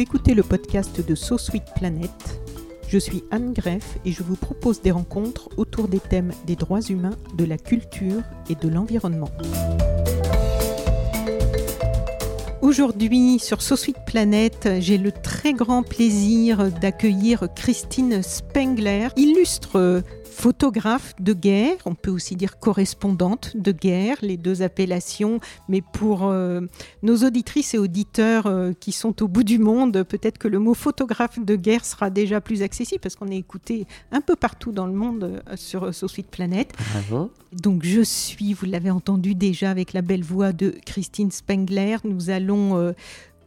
Écoutez le podcast de So Planet. Je suis Anne Greff et je vous propose des rencontres autour des thèmes des droits humains, de la culture et de l'environnement. Aujourd'hui, sur So Planet, j'ai le très grand plaisir d'accueillir Christine Spengler, illustre photographe de guerre, on peut aussi dire correspondante de guerre, les deux appellations, mais pour euh, nos auditrices et auditeurs euh, qui sont au bout du monde, peut-être que le mot photographe de guerre sera déjà plus accessible parce qu'on est écouté un peu partout dans le monde euh, sur So Sweet Planet. Bravo. Donc je suis, vous l'avez entendu déjà avec la belle voix de Christine Spengler, nous allons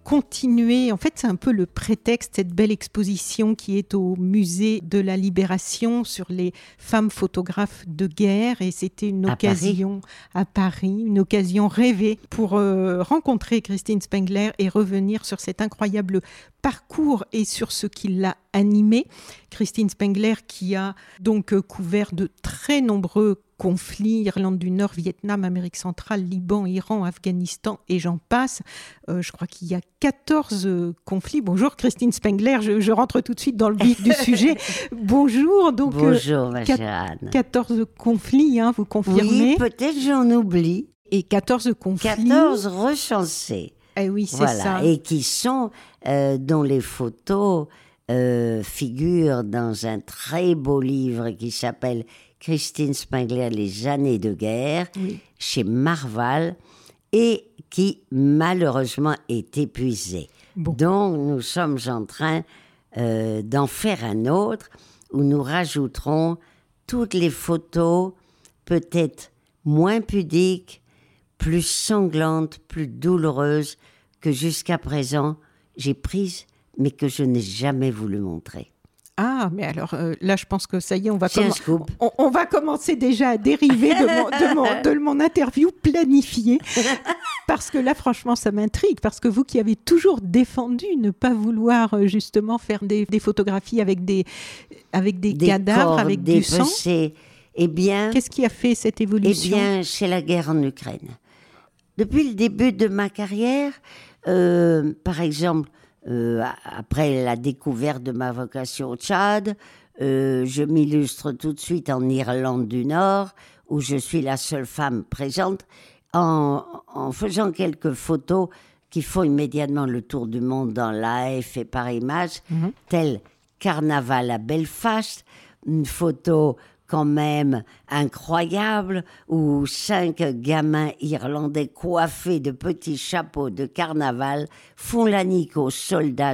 continuer. En fait, c'est un peu le prétexte, cette belle exposition qui est au musée de la Libération sur les femmes photographes de guerre. Et c'était une À occasion à Paris, une occasion rêvée pour euh, rencontrer Christine Spengler et revenir sur cet incroyable parcours et sur ce qui l'a animée. Christine Spengler qui a donc euh, couvert de très nombreux conflits, Irlande du Nord, Vietnam, Amérique centrale, Liban, Iran, Afghanistan et j'en passe. Euh, je crois qu'il y a 14 euh, conflits. Bonjour Christine Spengler, je, je rentre tout de suite dans le vif du sujet. Bonjour, donc Bonjour, ma quat- chère Anne. 14 conflits, hein, vous confirmez Oui, peut-être j'en oublie. Et 14 conflits. 14 recensés. Eh oui, c'est Voilà. ça. Et qui sont, euh, dont les photos euh, figurent dans un très beau livre qui s'appelle Christine Spengler, Les années de guerre, Oui. chez Marval, et qui malheureusement est épuisé. Bon. Donc nous sommes en train euh, d'en faire un autre où nous rajouterons toutes les photos peut-être moins pudiques, plus sanglantes, plus douloureuses que jusqu'à présent j'ai prises mais que je n'ai jamais voulu montrer. Ah, mais alors euh, là, je pense que ça y est, on va, on, on commencer déjà à dériver de mon, de mon- de mon interview planifiée. Parce que là, franchement, ça m'intrigue. Parce que vous qui avez toujours défendu ne pas vouloir euh, justement faire des, des photographies avec des, avec des, Des cadavres, corps avec du sang. Eh bien, qu'est-ce qui a fait cette Eh évolution? bien, c'est la guerre en Ukraine. Depuis le début de ma carrière, euh, par exemple, euh, après la découverte de ma vocation au Tchad, euh, je m'illustre tout de suite en Irlande du Nord, où je suis la seule femme présente, en, en faisant quelques photos qui font immédiatement le tour du monde dans Life et par image, tel Carnaval à Belfast, une photo quand même incroyable où cinq gamins irlandais coiffés de petits chapeaux de carnaval font la nique aux soldats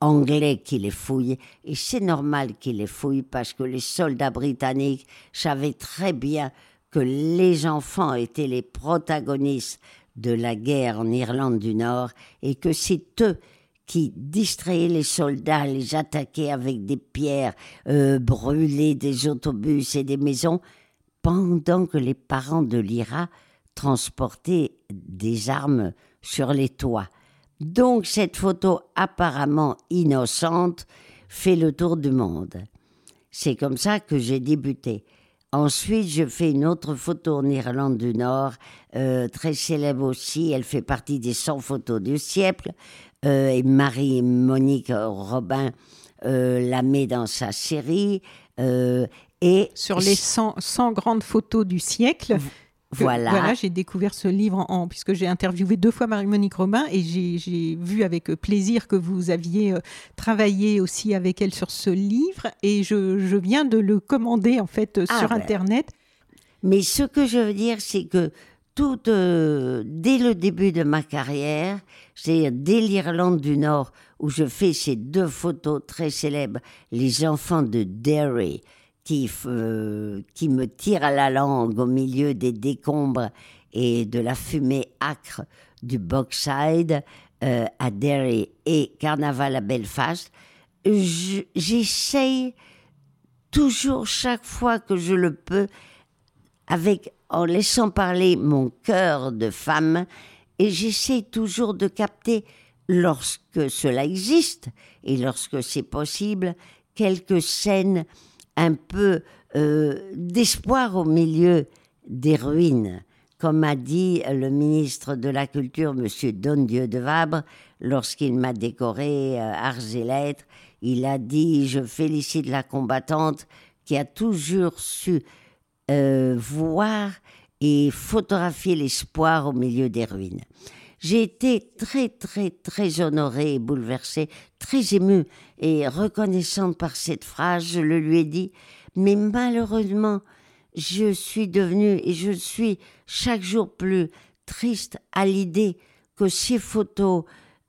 anglais qui les fouillent. Et c'est normal qu'ils les fouillent parce que les soldats britanniques savaient très bien que les enfants étaient les protagonistes de la guerre en Irlande du Nord et que c'est eux qui distrayaient les soldats, les attaquaient avec des pierres, euh, des autobus et des maisons, pendant que les parents de l'IRA transportaient des armes sur les toits. Donc cette photo apparemment innocente fait le tour du monde. C'est comme ça que j'ai débuté. Ensuite, je fais une autre photo en Irlande du Nord, euh, très célèbre aussi. Elle fait partie des 100 photos du siècle. Euh, et Marie-Monique Robin euh, la met dans sa série. Euh, et sur les 100, 100 grandes photos du siècle. que- Voilà. j'ai découvert ce livre en, en- puisque j'ai interviewé deux fois Marie-Monique Robin et j'ai- vu avec plaisir que vous aviez euh, travaillé aussi avec elle sur ce livre et je, je viens de le commander en fait euh, Ah sur ben. internet. Mais ce que je veux dire, c'est que tout, euh, dès le début de ma carrière, c'est-à-dire dès l'Irlande du Nord, où je fais ces deux photos très célèbres, les enfants de Derry, qui, euh, qui me tire à la langue au milieu des décombres et de la fumée âcre du Boxside euh, à Derry et Carnaval à Belfast, j'essaye toujours, chaque fois que je le peux, avec, en laissant parler mon cœur de femme, et j'essaye toujours de capter, lorsque cela existe et lorsque c'est possible, quelques scènes un peu euh, d'espoir au milieu des ruines. Comme a dit le ministre de la Culture, M. Dondieu de Vabre, lorsqu'il m'a décoré euh, Arts et Lettres, il a dit Je félicite la combattante qui a toujours su euh, voir et photographier l'espoir au milieu des ruines. J'ai été très, très, très honorée et bouleversée, très émue et reconnaissante par cette phrase. Je le lui ai dit, mais malheureusement, je suis devenue et je suis chaque jour plus triste à l'idée que ces photos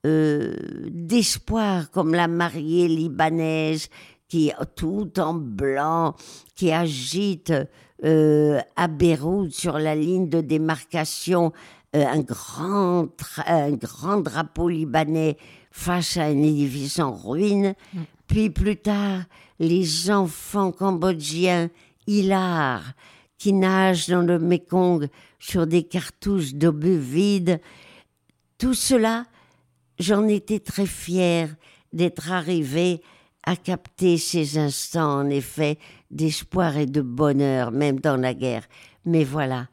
euh, d'espoir, comme la mariée libanaise qui tout en blanc, qui agite euh, à Beyrouth sur la ligne de démarcation euh, un, grand un grand drapeau libanais face à un édifice en ruine. Mm. Puis plus tard, les enfants cambodgiens hilars qui nagent dans le Mekong sur des cartouches d'obus vides. Tout cela, j'en étais très fière d'être arrivée à capter ces instants, en effet, d'espoir et de bonheur, même dans la guerre. Mais voilà,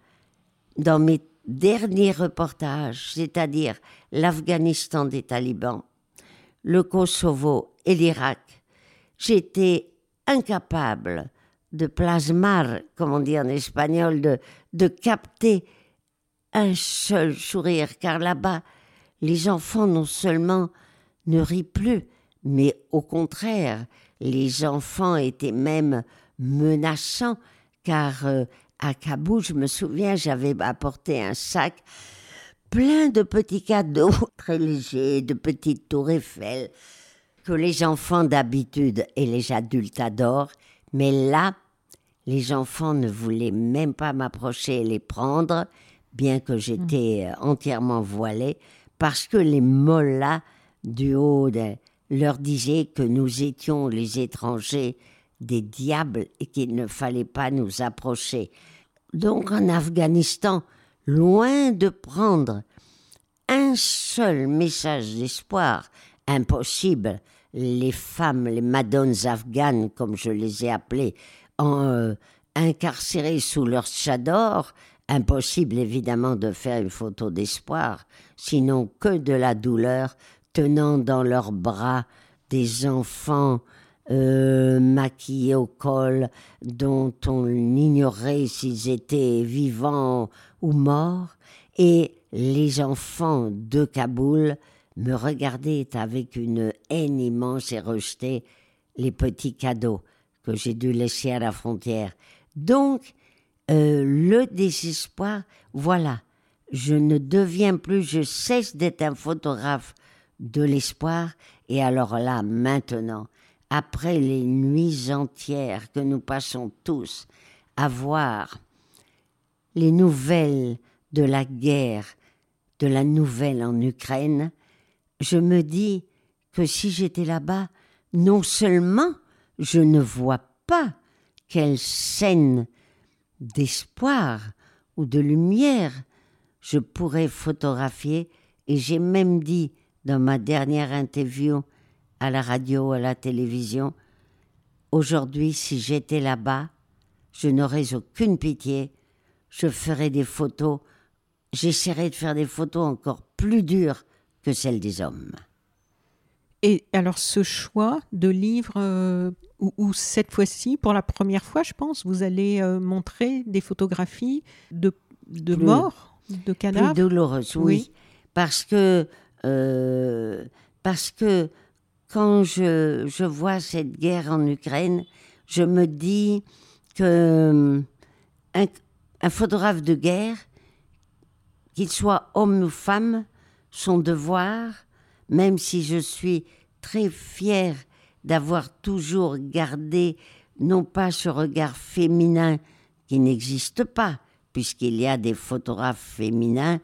dans mes derniers reportages, c'est-à-dire l'Afghanistan des talibans, le Kosovo et l'Irak, j'étais incapable de plasmar, comme on dit en espagnol, de, de capter un seul sourire, car là-bas, les enfants non seulement ne rient plus, mais au contraire, les enfants étaient même menaçants, car euh, à Kaboul, je me souviens, j'avais apporté un sac plein de petits cadeaux très légers, de petites tours Eiffel, que les enfants d'habitude et les adultes adorent, mais là, les enfants ne voulaient même pas m'approcher et les prendre, bien que j'étais mmh. entièrement voilée, parce que les mollahs du haut leur disaient que nous étions les étrangers des diables et qu'il ne fallait pas nous approcher. Donc en Afghanistan, loin de prendre un seul message d'espoir, impossible, les femmes, les madones afghanes, comme je les ai appelées, en, euh, incarcérées sous leur chador, impossible évidemment de faire une photo d'espoir, sinon que de la douleur, tenant dans leurs bras des enfants euh, maquillés au col, dont on ignorait s'ils étaient vivants ou morts, et les enfants de Kaboul me regardaient avec une haine immense et rejetaient les petits cadeaux que j'ai dû laisser à la frontière. Donc, euh, le désespoir, voilà, je ne deviens plus, je cesse d'être un photographe de l'espoir, et alors là, maintenant, après les nuits entières que nous passons tous à voir les nouvelles de la guerre, de la nouvelle en Ukraine, je me dis que si j'étais là-bas, non seulement je ne vois pas quelle scène d'espoir ou de lumière je pourrais photographier, et j'ai même dit dans ma dernière interview à la radio, à la télévision. Aujourd'hui, si j'étais là-bas, je n'aurais aucune pitié. Je ferais des photos. J'essaierais de faire des photos encore plus dures que celles des hommes. Et alors ce choix de livre, euh, où, cette fois-ci, pour la première fois, je pense, vous allez euh, montrer des photographies de, de morts, de cadavres? Plus douloureuses, oui. Parce que, euh, parce que quand je, je, vois cette guerre en Ukraine, je me dis que un, un photographe de guerre, qu'il soit homme ou femme, son devoir, même si je suis très fière d'avoir toujours gardé non pas ce regard féminin qui n'existe pas, puisqu'il y a des photographes féminins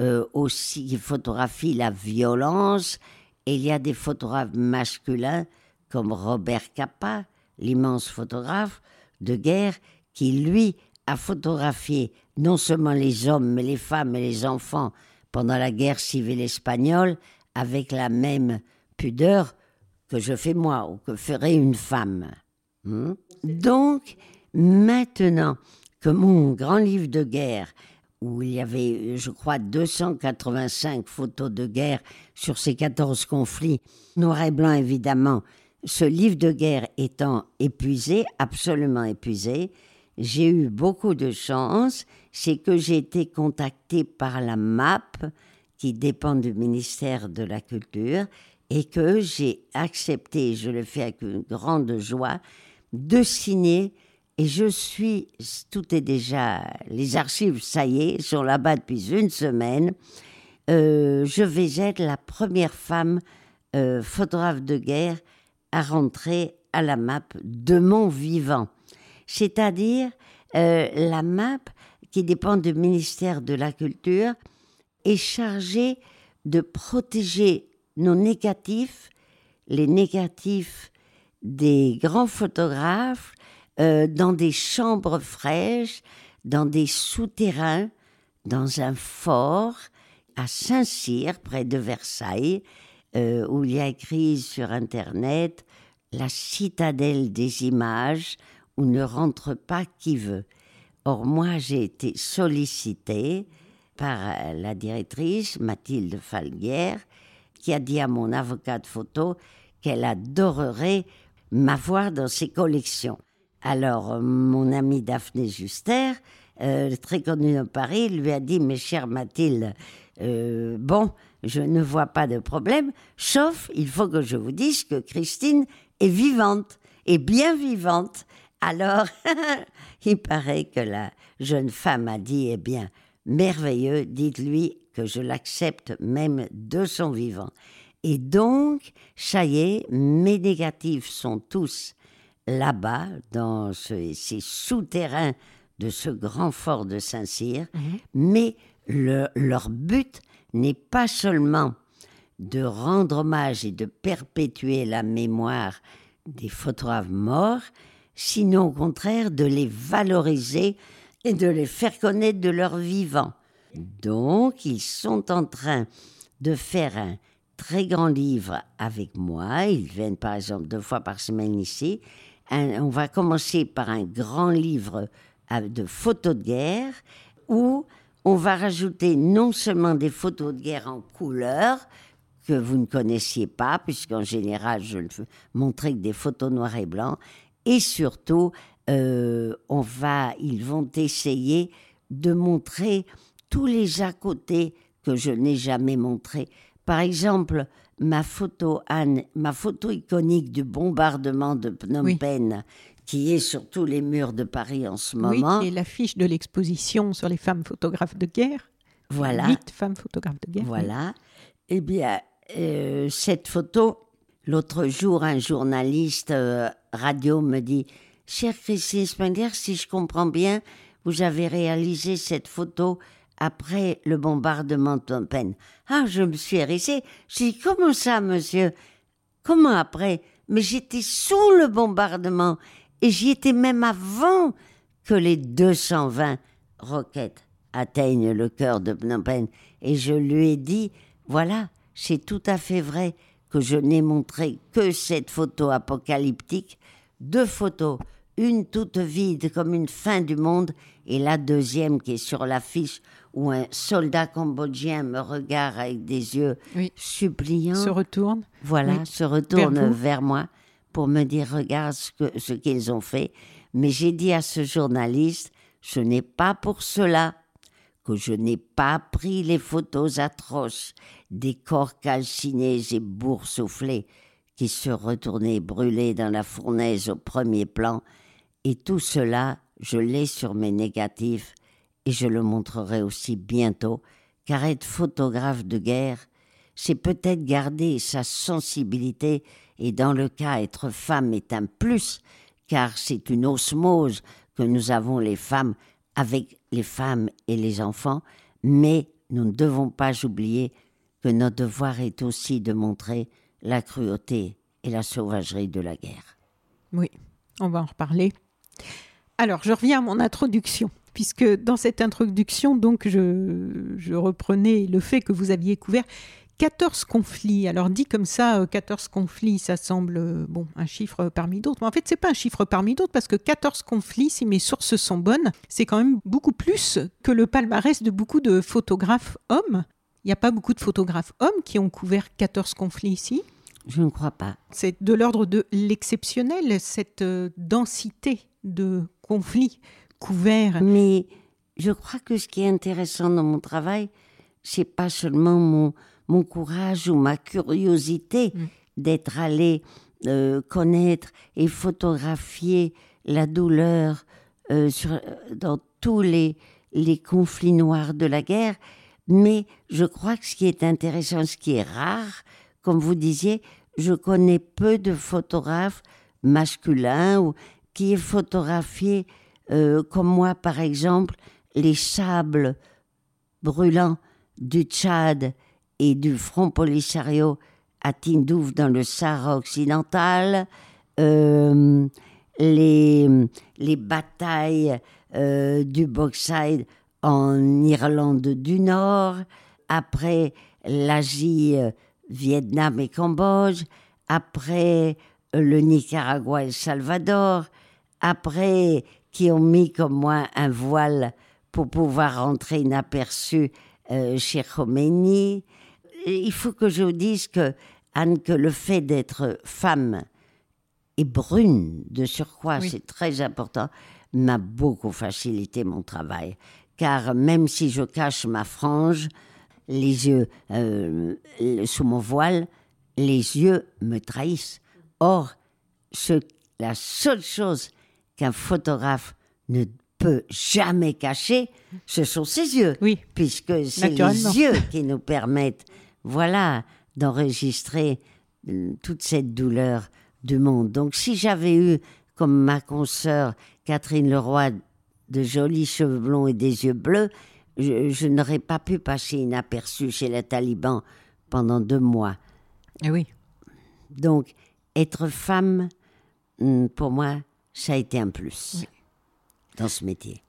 euh, aussi qui photographient la violence, et il y a des photographes masculins comme Robert Capa, l'immense photographe de guerre, qui lui a photographié non seulement les hommes, mais les femmes et les enfants pendant la guerre civile espagnole avec la même pudeur que je fais moi ou que ferait une femme. Hmm? Donc, maintenant que mon grand livre de guerre, où il y avait, je crois, 285 photos de guerre sur ces 14 conflits, noir et blanc évidemment, ce livre de guerre étant épuisé, absolument épuisé, j'ai eu beaucoup de chance, c'est que j'ai été contactée par la MAP, qui dépend du ministère de la Culture, et que j'ai accepté, je le fais avec une grande joie, de signer. Et je suis, tout est déjà, les archives, ça y est, sont là-bas depuis une semaine. Euh, je vais être la première femme euh, photographe de guerre à rentrer à la map de mon vivant. C'est-à-dire, euh, la map, qui dépend du ministère de la Culture, est chargée de protéger nos négatifs, les négatifs des grands photographes, euh, dans des chambres fraîches, dans des souterrains, dans un fort à Saint-Cyr, près de Versailles, euh, où il y a écrit sur Internet la citadelle des images où ne rentre pas qui veut. Or, moi, j'ai été sollicitée par euh, la directrice, Mathilde Falguière, qui a dit à mon avocat de photo qu'elle adorerait m'avoir dans ses collections. Alors, euh, mon amie Daphné Juster, euh, très connue dans Paris, lui a dit, mes chères Mathilde, bon, je ne vois pas de problème, sauf il faut que je vous dise que Christine est vivante, et bien vivante. Alors, il paraît que la jeune femme a dit, eh bien, merveilleux, dites-lui que je l'accepte même de son vivant. Et donc, ça y est, mes négatifs sont tous là-bas, dans ces souterrains de ce grand fort de Saint-Cyr, mhm. mais leur but n'est pas seulement de rendre hommage et de perpétuer la mémoire des photographes morts, sinon au contraire de les valoriser et de les faire connaître de leur vivant. Donc, ils sont en train de faire un très grand livre avec moi. Ils viennent par exemple deux fois par semaine ici. On va commencer par un grand livre de photos de guerre où on va rajouter non seulement des photos de guerre en couleur, que vous ne connaissiez pas, puisqu'en général, je ne montrais que des photos noires et blancs, et surtout, euh, on va, ils vont essayer de montrer tous les à côté que je n'ai jamais montrés. Par exemple, ma photo Anne, ma photo iconique du bombardement de Phnom Penh, qui est sur tous les murs de Paris en ce moment. Oui, et l'affiche de l'exposition sur les femmes photographes de guerre. Voilà. Huit femmes photographes de guerre. Voilà. Eh bien, euh, cette photo, l'autre jour, un journaliste euh, radio me dit Chère Christine Spengler, si je comprends bien, vous avez réalisé cette photo après le bombardement de Phnom Ah, je me suis hérissée. Je dis Comment ça, monsieur? Comment après? Mais j'étais sous le bombardement et j'y étais même avant que les 220 roquettes atteignent le cœur de Phnom Penh. Et je lui ai dit, voilà, c'est tout à fait vrai que je n'ai montré que cette photo apocalyptique, deux photos, une toute vide comme une fin du monde, et la deuxième qui est sur l'affiche où un soldat cambodgien me regarde avec des yeux suppliants. Se retourne. Voilà, se retourne vers moi pour me dire regarde ce qu'ils ont fait. Mais j'ai dit à ce journaliste, ce n'est pas pour cela que je n'ai pas pris les photos atroces des corps calcinés et boursouflés qui se retournaient brûlés dans la fournaise au premier plan, et tout cela, je l'ai sur mes négatifs, et je le montrerai aussi bientôt, car être photographe de guerre, c'est peut-être garder sa sensibilité et dans le cas être femme est un plus, car c'est une osmose que nous avons les femmes avec les femmes et les enfants, mais nous ne devons pas oublier que notre devoir est aussi de montrer la cruauté et la sauvagerie de la guerre. Oui, on va en reparler. Alors, je reviens à mon introduction, puisque dans cette introduction, donc, je, je reprenais le fait que vous aviez couvert 14 conflits. Alors dit comme ça, 14 euh, conflits, ça semble euh, bon un chiffre parmi d'autres. Mais en fait, c'est pas un chiffre parmi d'autres parce que 14 conflits, si mes sources sont bonnes, c'est quand même beaucoup plus que le palmarès de beaucoup de photographes hommes. Il n'y a pas beaucoup de photographes hommes qui ont couvert 14 conflits ici. Je ne crois pas. C'est de l'ordre de l'exceptionnel, cette euh, densité de conflits couverts. Mais je crois que ce qui est intéressant dans mon travail, c'est pas seulement mon, mon courage ou ma curiosité mm. d'être allé euh, connaître et photographier la douleur euh, sur, dans tous les, les conflits noirs de la guerre. Mais je crois que ce qui est intéressant, ce qui est rare, comme vous disiez, je connais peu de photographes masculins ou qui aient photographié, euh, comme moi par exemple, les sables brûlants du Tchad et du Front Polisario à Tindouf dans le Sahara occidental, euh, les, les batailles euh, du Boxside en Irlande du Nord, après l'Asie, euh, Vietnam et Cambodge, après le Nicaragua et Salvador, après qui ont mis comme moi un voile pour pouvoir entrer inaperçu chez Khomeini, il faut que je vous dise que, Anne, que le fait d'être femme et brune de surcroît, c'est très important, m'a beaucoup facilité mon travail. Car même si je cache ma frange, les yeux euh, sous mon voile, les yeux me trahissent. Or, ce, la seule chose qu'un photographe ne peut jamais cacher, ce sont ses yeux. Oui. Puisque c'est les yeux qui nous permettent voilà, d'enregistrer euh, toute cette douleur du monde. Donc si j'avais eu, comme ma consoeur Catherine Leroy, de jolis cheveux blonds et des yeux bleus, je, n'aurais pas pu passer inaperçu chez les talibans pendant deux mois. Eh oui. Donc, être femme, hmm, pour moi, ça a été un plus dans ce métier.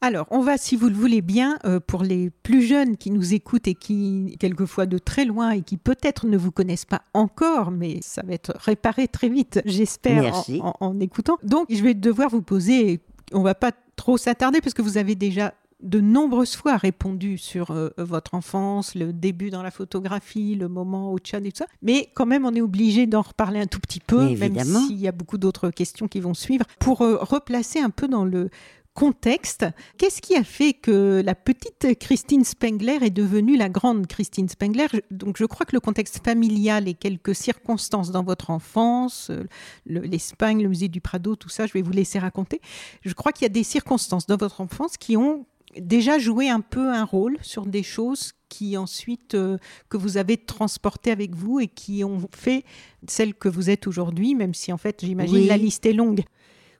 Alors, on va, si vous le voulez bien, euh, pour les plus jeunes qui nous écoutent et qui, quelquefois de très loin, et qui peut-être ne vous connaissent pas encore, mais ça va être réparé très vite, j'espère, en, écoutant. Donc, je vais devoir vous poser, on va pas trop s'attarder, parce que vous avez déjà de nombreuses fois répondu sur euh, votre enfance, le début dans la photographie, le moment au Tchad et tout ça. Mais quand même, on est obligé d'en reparler un tout petit peu, même s'il y a beaucoup d'autres questions qui vont suivre, pour euh, replacer un peu dans le contexte. Qu'est-ce qui a fait que la petite Christine Spengler est devenue la grande Christine Spengler? Donc je crois que le contexte familial et quelques circonstances dans votre enfance, euh, l'Espagne, le musée du Prado, tout ça, je vais vous laisser raconter. Je crois qu'il y a des circonstances dans votre enfance qui ont déjà joué un peu un rôle sur des choses qui ensuite euh, que vous avez transportées avec vous et qui ont fait celle que vous êtes aujourd'hui, même si en fait j'imagine la liste est longue.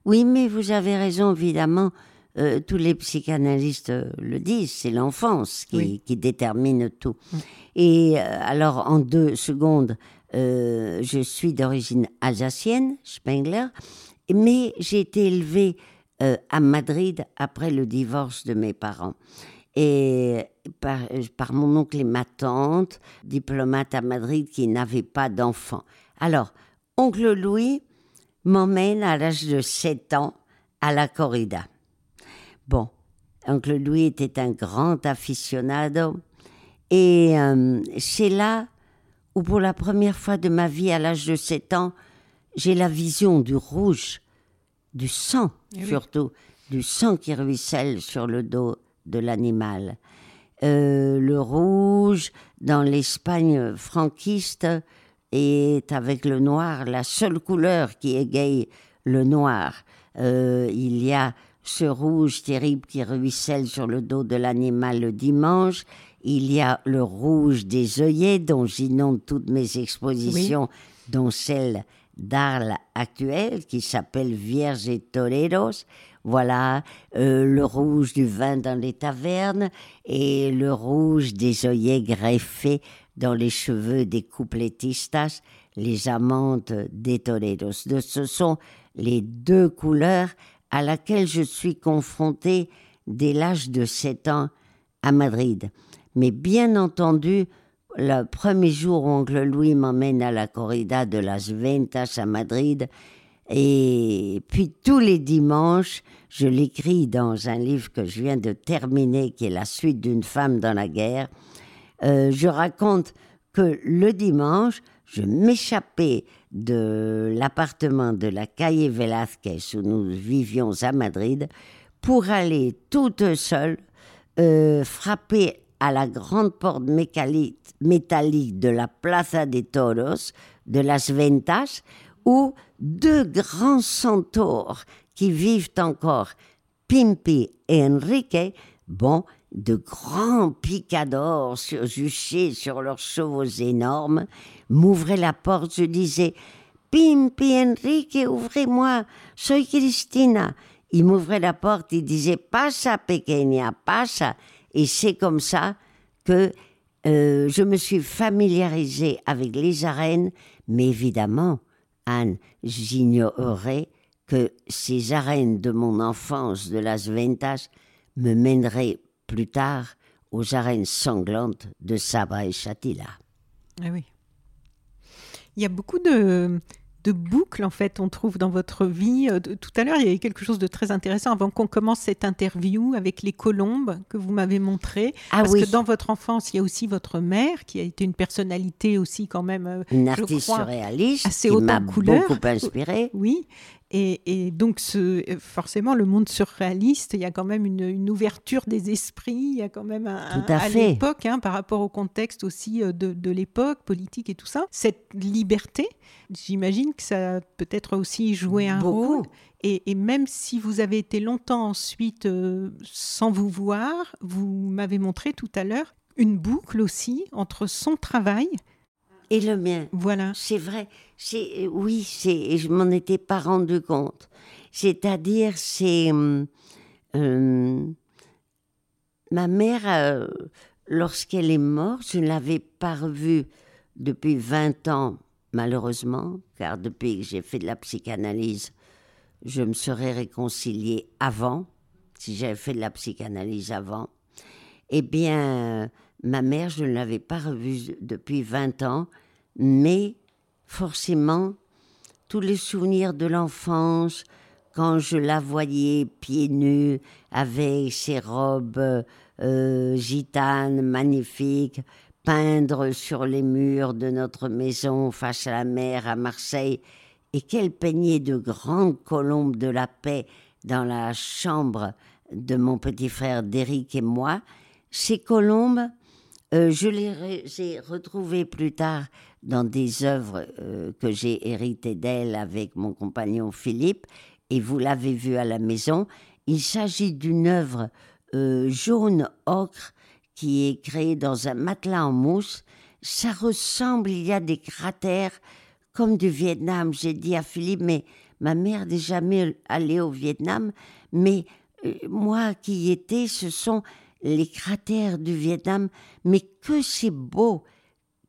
Oui, mais vous avez raison, évidemment. Euh, tous les psychanalystes euh, le disent, c'est l'enfance qui, détermine tout. Et euh, alors, en deux secondes, je suis d'origine alsacienne, Spengler, mais j'ai été élevée à Madrid après le divorce de mes parents. Et par, par mon oncle et ma tante, diplomate à Madrid, qui n'avaient pas d'enfants. Alors, oncle Louis, m'emmène à l'âge de 7 ans à la corrida. Bon, oncle Louis était un grand aficionado et euh, c'est là où pour la première fois de ma vie à l'âge de 7 ans, j'ai la vision du rouge, du sang eh surtout, du sang qui ruisselle sur le dos de l'animal. Euh, le rouge, dans l'Espagne franquiste, est avec le noir la seule couleur qui égaye le noir. Euh, il y a ce rouge terrible qui ruisselle sur le dos de l'animal le dimanche. Il y a le rouge des œillets dont j'inonde toutes mes expositions, dont celle d'Arles actuel qui s'appelle Vierges et Toledos. Voilà euh, le rouge du vin dans les tavernes et le rouge des œillets greffés dans les cheveux des coupletistas, les amantes des Toledos. Ce sont les deux couleurs à laquelle je suis confrontée dès l'âge de 7 ans à Madrid. Mais bien entendu, le premier jour oncle Louis m'emmène à la corrida de Las Ventas à Madrid, et puis tous les dimanches, je l'écris dans un livre que je viens de terminer, qui est la suite d'une femme dans la guerre. Euh, je raconte que le dimanche, je m'échappais de l'appartement de la Calle Velázquez où nous vivions à Madrid pour aller toute seule euh, frapper à la grande porte métallique de la Plaza de Toros de Las Ventas où deux grands centaures qui vivent encore, Pimpi et Enrique, bon, de grands picadors sur, juchés sur leurs chevaux énormes, m'ouvraient la porte. Je disais Pimpi, Enrique, ouvrez-moi, soy Cristina. Ils m'ouvraient la porte, ils disaient Pasa, pequeña, pasa. Et c'est comme ça que euh, je me suis familiarisée avec les arènes, mais évidemment, Anne, j'ignorais que ces arènes de mon enfance de Las Ventas me mèneraient plus tard aux arènes sanglantes de Sabra et Chatila. Ah oui. Il y a beaucoup de, de boucles en fait on trouve dans votre vie. Euh, tout à l'heure, il y avait quelque chose de très intéressant avant qu'on commence cette interview avec les colombes que vous m'avez montré. Ah parce oui. que dans votre enfance, il y a aussi votre mère qui a été une personnalité aussi quand même. euh, Une artiste crois, surréaliste assez qui m'a beaucoup inspirée. Oui. Et, et donc, ce, forcément, le monde surréaliste, il y a quand même une, une ouverture des esprits, il y a quand même un, à fait. l'époque, hein, par rapport au contexte aussi euh, de, de l'époque, politique et tout ça. Cette liberté, j'imagine que ça a peut-être aussi joué un Beaucoup. rôle. Et, et même si vous avez été longtemps ensuite euh, sans vous voir, vous m'avez montré tout à l'heure une boucle aussi entre son travail, Et le mien. voilà, C'est vrai. C'est oui, c'est. Je m'en étais pas rendu compte. C'est-à-dire, c'est hum, hum, ma mère, euh, lorsqu'elle est morte, je ne l'avais pas revue depuis 20 ans, malheureusement, car depuis que j'ai fait de la psychanalyse, je me serais réconciliée avant, si j'avais fait de la psychanalyse avant. Eh bien, euh, ma mère, je ne l'avais pas revue depuis 20 ans, mais forcément, tous les souvenirs de l'enfance, quand je la voyais pieds nus, avec ses robes euh, gitanes magnifiques, peindre sur les murs de notre maison face à la mer à Marseille, et qu'elle peignait de grandes colombes de la paix dans la chambre de mon petit frère d'Éric et moi, ces colombes, euh, je les re- ai retrouvées plus tard dans des œuvres euh, que j'ai héritées d'elle avec mon compagnon Philippe, et vous l'avez vu à la maison. Il s'agit d'une œuvre euh, jaune ocre qui est créée dans un matelas en mousse. Ça ressemble, il y a des cratères comme du Vietnam. J'ai dit à Philippe, mais ma mère n'est jamais allée au Vietnam, mais moi qui y étais, ce sont les cratères du Vietnam. Mais que c'est beau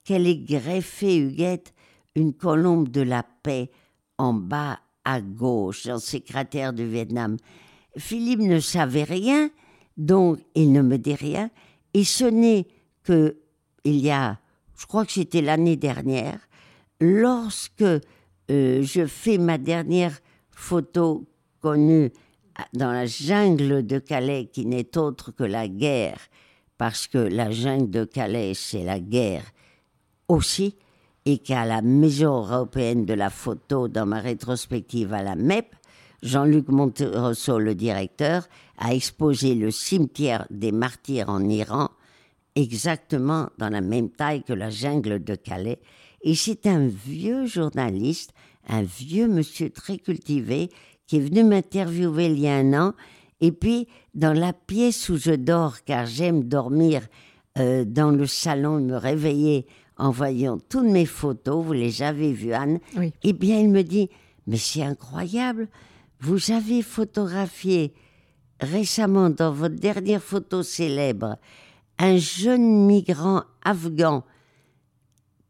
qu'elle ait greffé, Huguette, une colombe de la paix en bas à gauche, dans ces cratères du Vietnam. Philippe ne savait rien, donc il ne me dit rien. Et ce n'est que, il y a, je crois que c'était l'année dernière, lorsque euh, je fais ma dernière photo connue dans la jungle de Calais, qui n'est autre que la guerre, parce que la jungle de Calais, c'est la guerre aussi, et qu'à la Maison européenne de la photo, dans ma rétrospective à la MEP, Jean-Luc Monterosso, le directeur, a exposé le cimetière des martyrs en Iran, exactement dans la même taille que la jungle de Calais. Et c'est un vieux journaliste, un vieux monsieur très cultivé, qui est venu m'interviewer il y a un an. Et puis, dans la pièce où je dors, car j'aime dormir euh, dans le salon, me réveiller en voyant toutes mes photos, vous les avez vues, Anne, Oui. eh bien, il me dit, mais c'est incroyable, vous avez photographié récemment dans votre dernière photo célèbre un jeune migrant afghan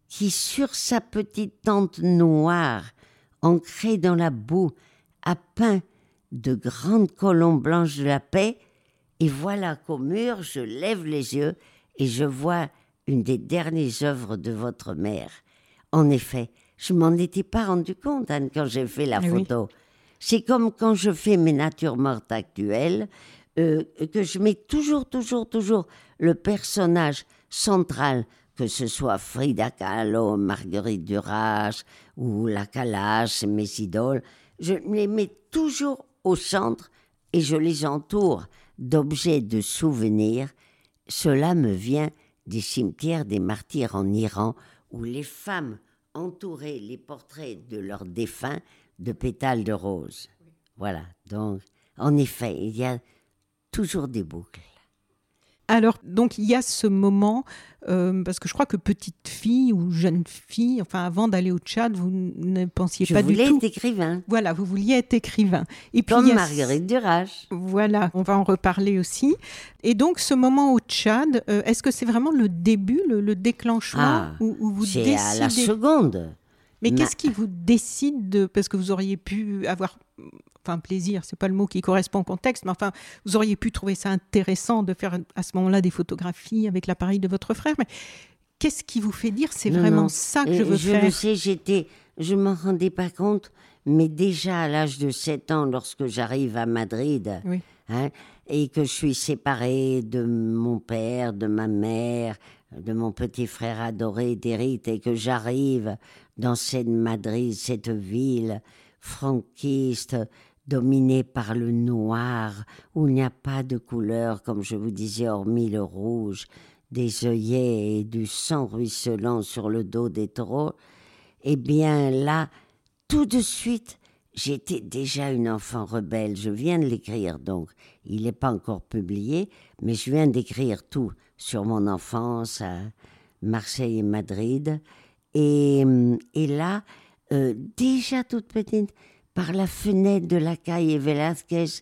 qui, sur sa petite tente noire, ancrée dans la boue, a peint de grandes colombes blanches de la paix. Et voilà qu'au mur, je lève les yeux et je vois une des dernières œuvres de votre mère. En effet, je m'en étais pas rendu compte Anne, quand j'ai fait la oui. photo. C'est comme quand je fais mes natures mortes actuelles, euh, que je mets toujours, toujours, toujours le personnage central, que ce soit Frida Kahlo, Marguerite Duras ou la Kalash, mes idoles, je les mets toujours au centre et je les entoure d'objets de souvenirs. Cela me vient des cimetières des martyrs en Iran où les femmes entouraient les portraits de leurs défunts de pétales de rose. Voilà, donc en effet, il y a toujours des boucles. Alors, donc, il y a ce moment, euh, parce que je crois que petite fille ou jeune fille, enfin, avant d'aller au Tchad, vous ne pensiez Je pas du tout. être écrivain, Voilà, vous vouliez être écrivain. Et puis, comme a- Marguerite Duras. Voilà, on va en reparler aussi. Et donc, ce moment au Tchad, euh, est-ce que c'est vraiment le début, le, le déclenchement, Ah, où, où vous C'est à la décidez seconde. Mais Ma- qu'est-ce qui vous décide de parce que vous auriez pu avoir enfin plaisir, c'est pas le mot qui correspond au contexte, mais enfin vous auriez pu trouver ça intéressant de faire à ce moment-là des photographies avec l'appareil de votre frère, mais qu'est-ce qui vous fait dire c'est Non, vraiment non. ça que Euh, je veux je faire? le sais, j'étais, je m'en rendais pas compte, mais déjà à l'âge de 7 ans, lorsque j'arrive à Madrid, Oui. hein, et que je suis séparée de mon père, de ma mère, de mon petit frère adoré d'Eric, et que j'arrive dans cette Madrid, cette ville franquiste, dominée par le noir, où il n'y a pas de couleur, comme je vous disais, hormis le rouge, des œillets et du sang ruisselant sur le dos des taureaux, eh bien là, tout de suite, j'étais déjà une enfant rebelle. Je viens de l'écrire, donc il n'est pas encore publié, mais je viens d'écrire tout sur mon enfance à Marseille et Madrid. Et, hum, et là, euh, déjà toute petite, par la fenêtre de la caille Velázquez,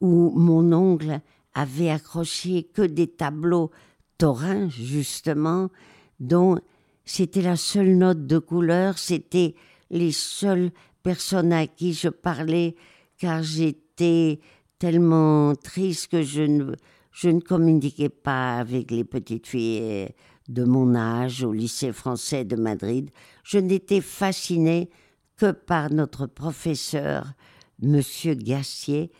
où mon oncle avait accroché que des tableaux taurins, justement, dont c'était la seule note de couleur, c'était les seules personnes à qui je parlais, car j'étais tellement triste que je ne, je ne communiquais pas avec les petites filles de mon âge au lycée français de Madrid. Je n'étais fascinée que par notre professeur, Monsieur Gassier,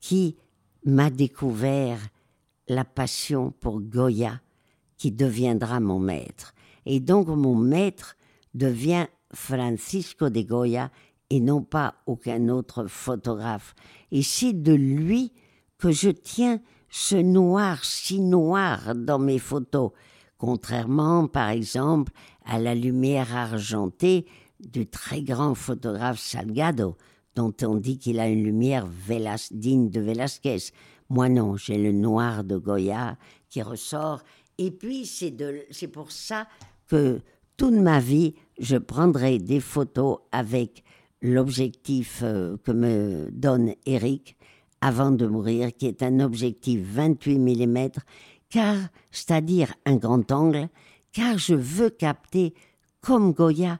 qui m'a découvert la passion pour Goya, qui deviendra mon maître. Et donc mon maître devient Francisco de Goya et non pas aucun autre photographe. Et c'est de lui que je tiens ce noir si noir dans mes photos, contrairement par exemple à la lumière argentée du très grand photographe Salgado, dont on dit qu'il a une lumière digne de Velázquez. Moi non, j'ai le noir de Goya qui ressort. Et puis c'est pour ça que toute ma vie, je prendrai des photos avec l'objectif euh, que me donne Eric avant de mourir, qui est un objectif 28 mm, car, c'est-à-dire un grand angle, car je veux capter, comme Goya,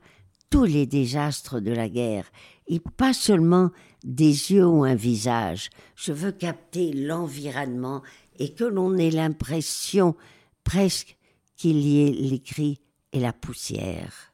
tous les désastres de la guerre, et pas seulement des yeux ou un visage. Je veux capter l'environnement et que l'on ait l'impression presque qu'il y ait l'écrit et la poussière.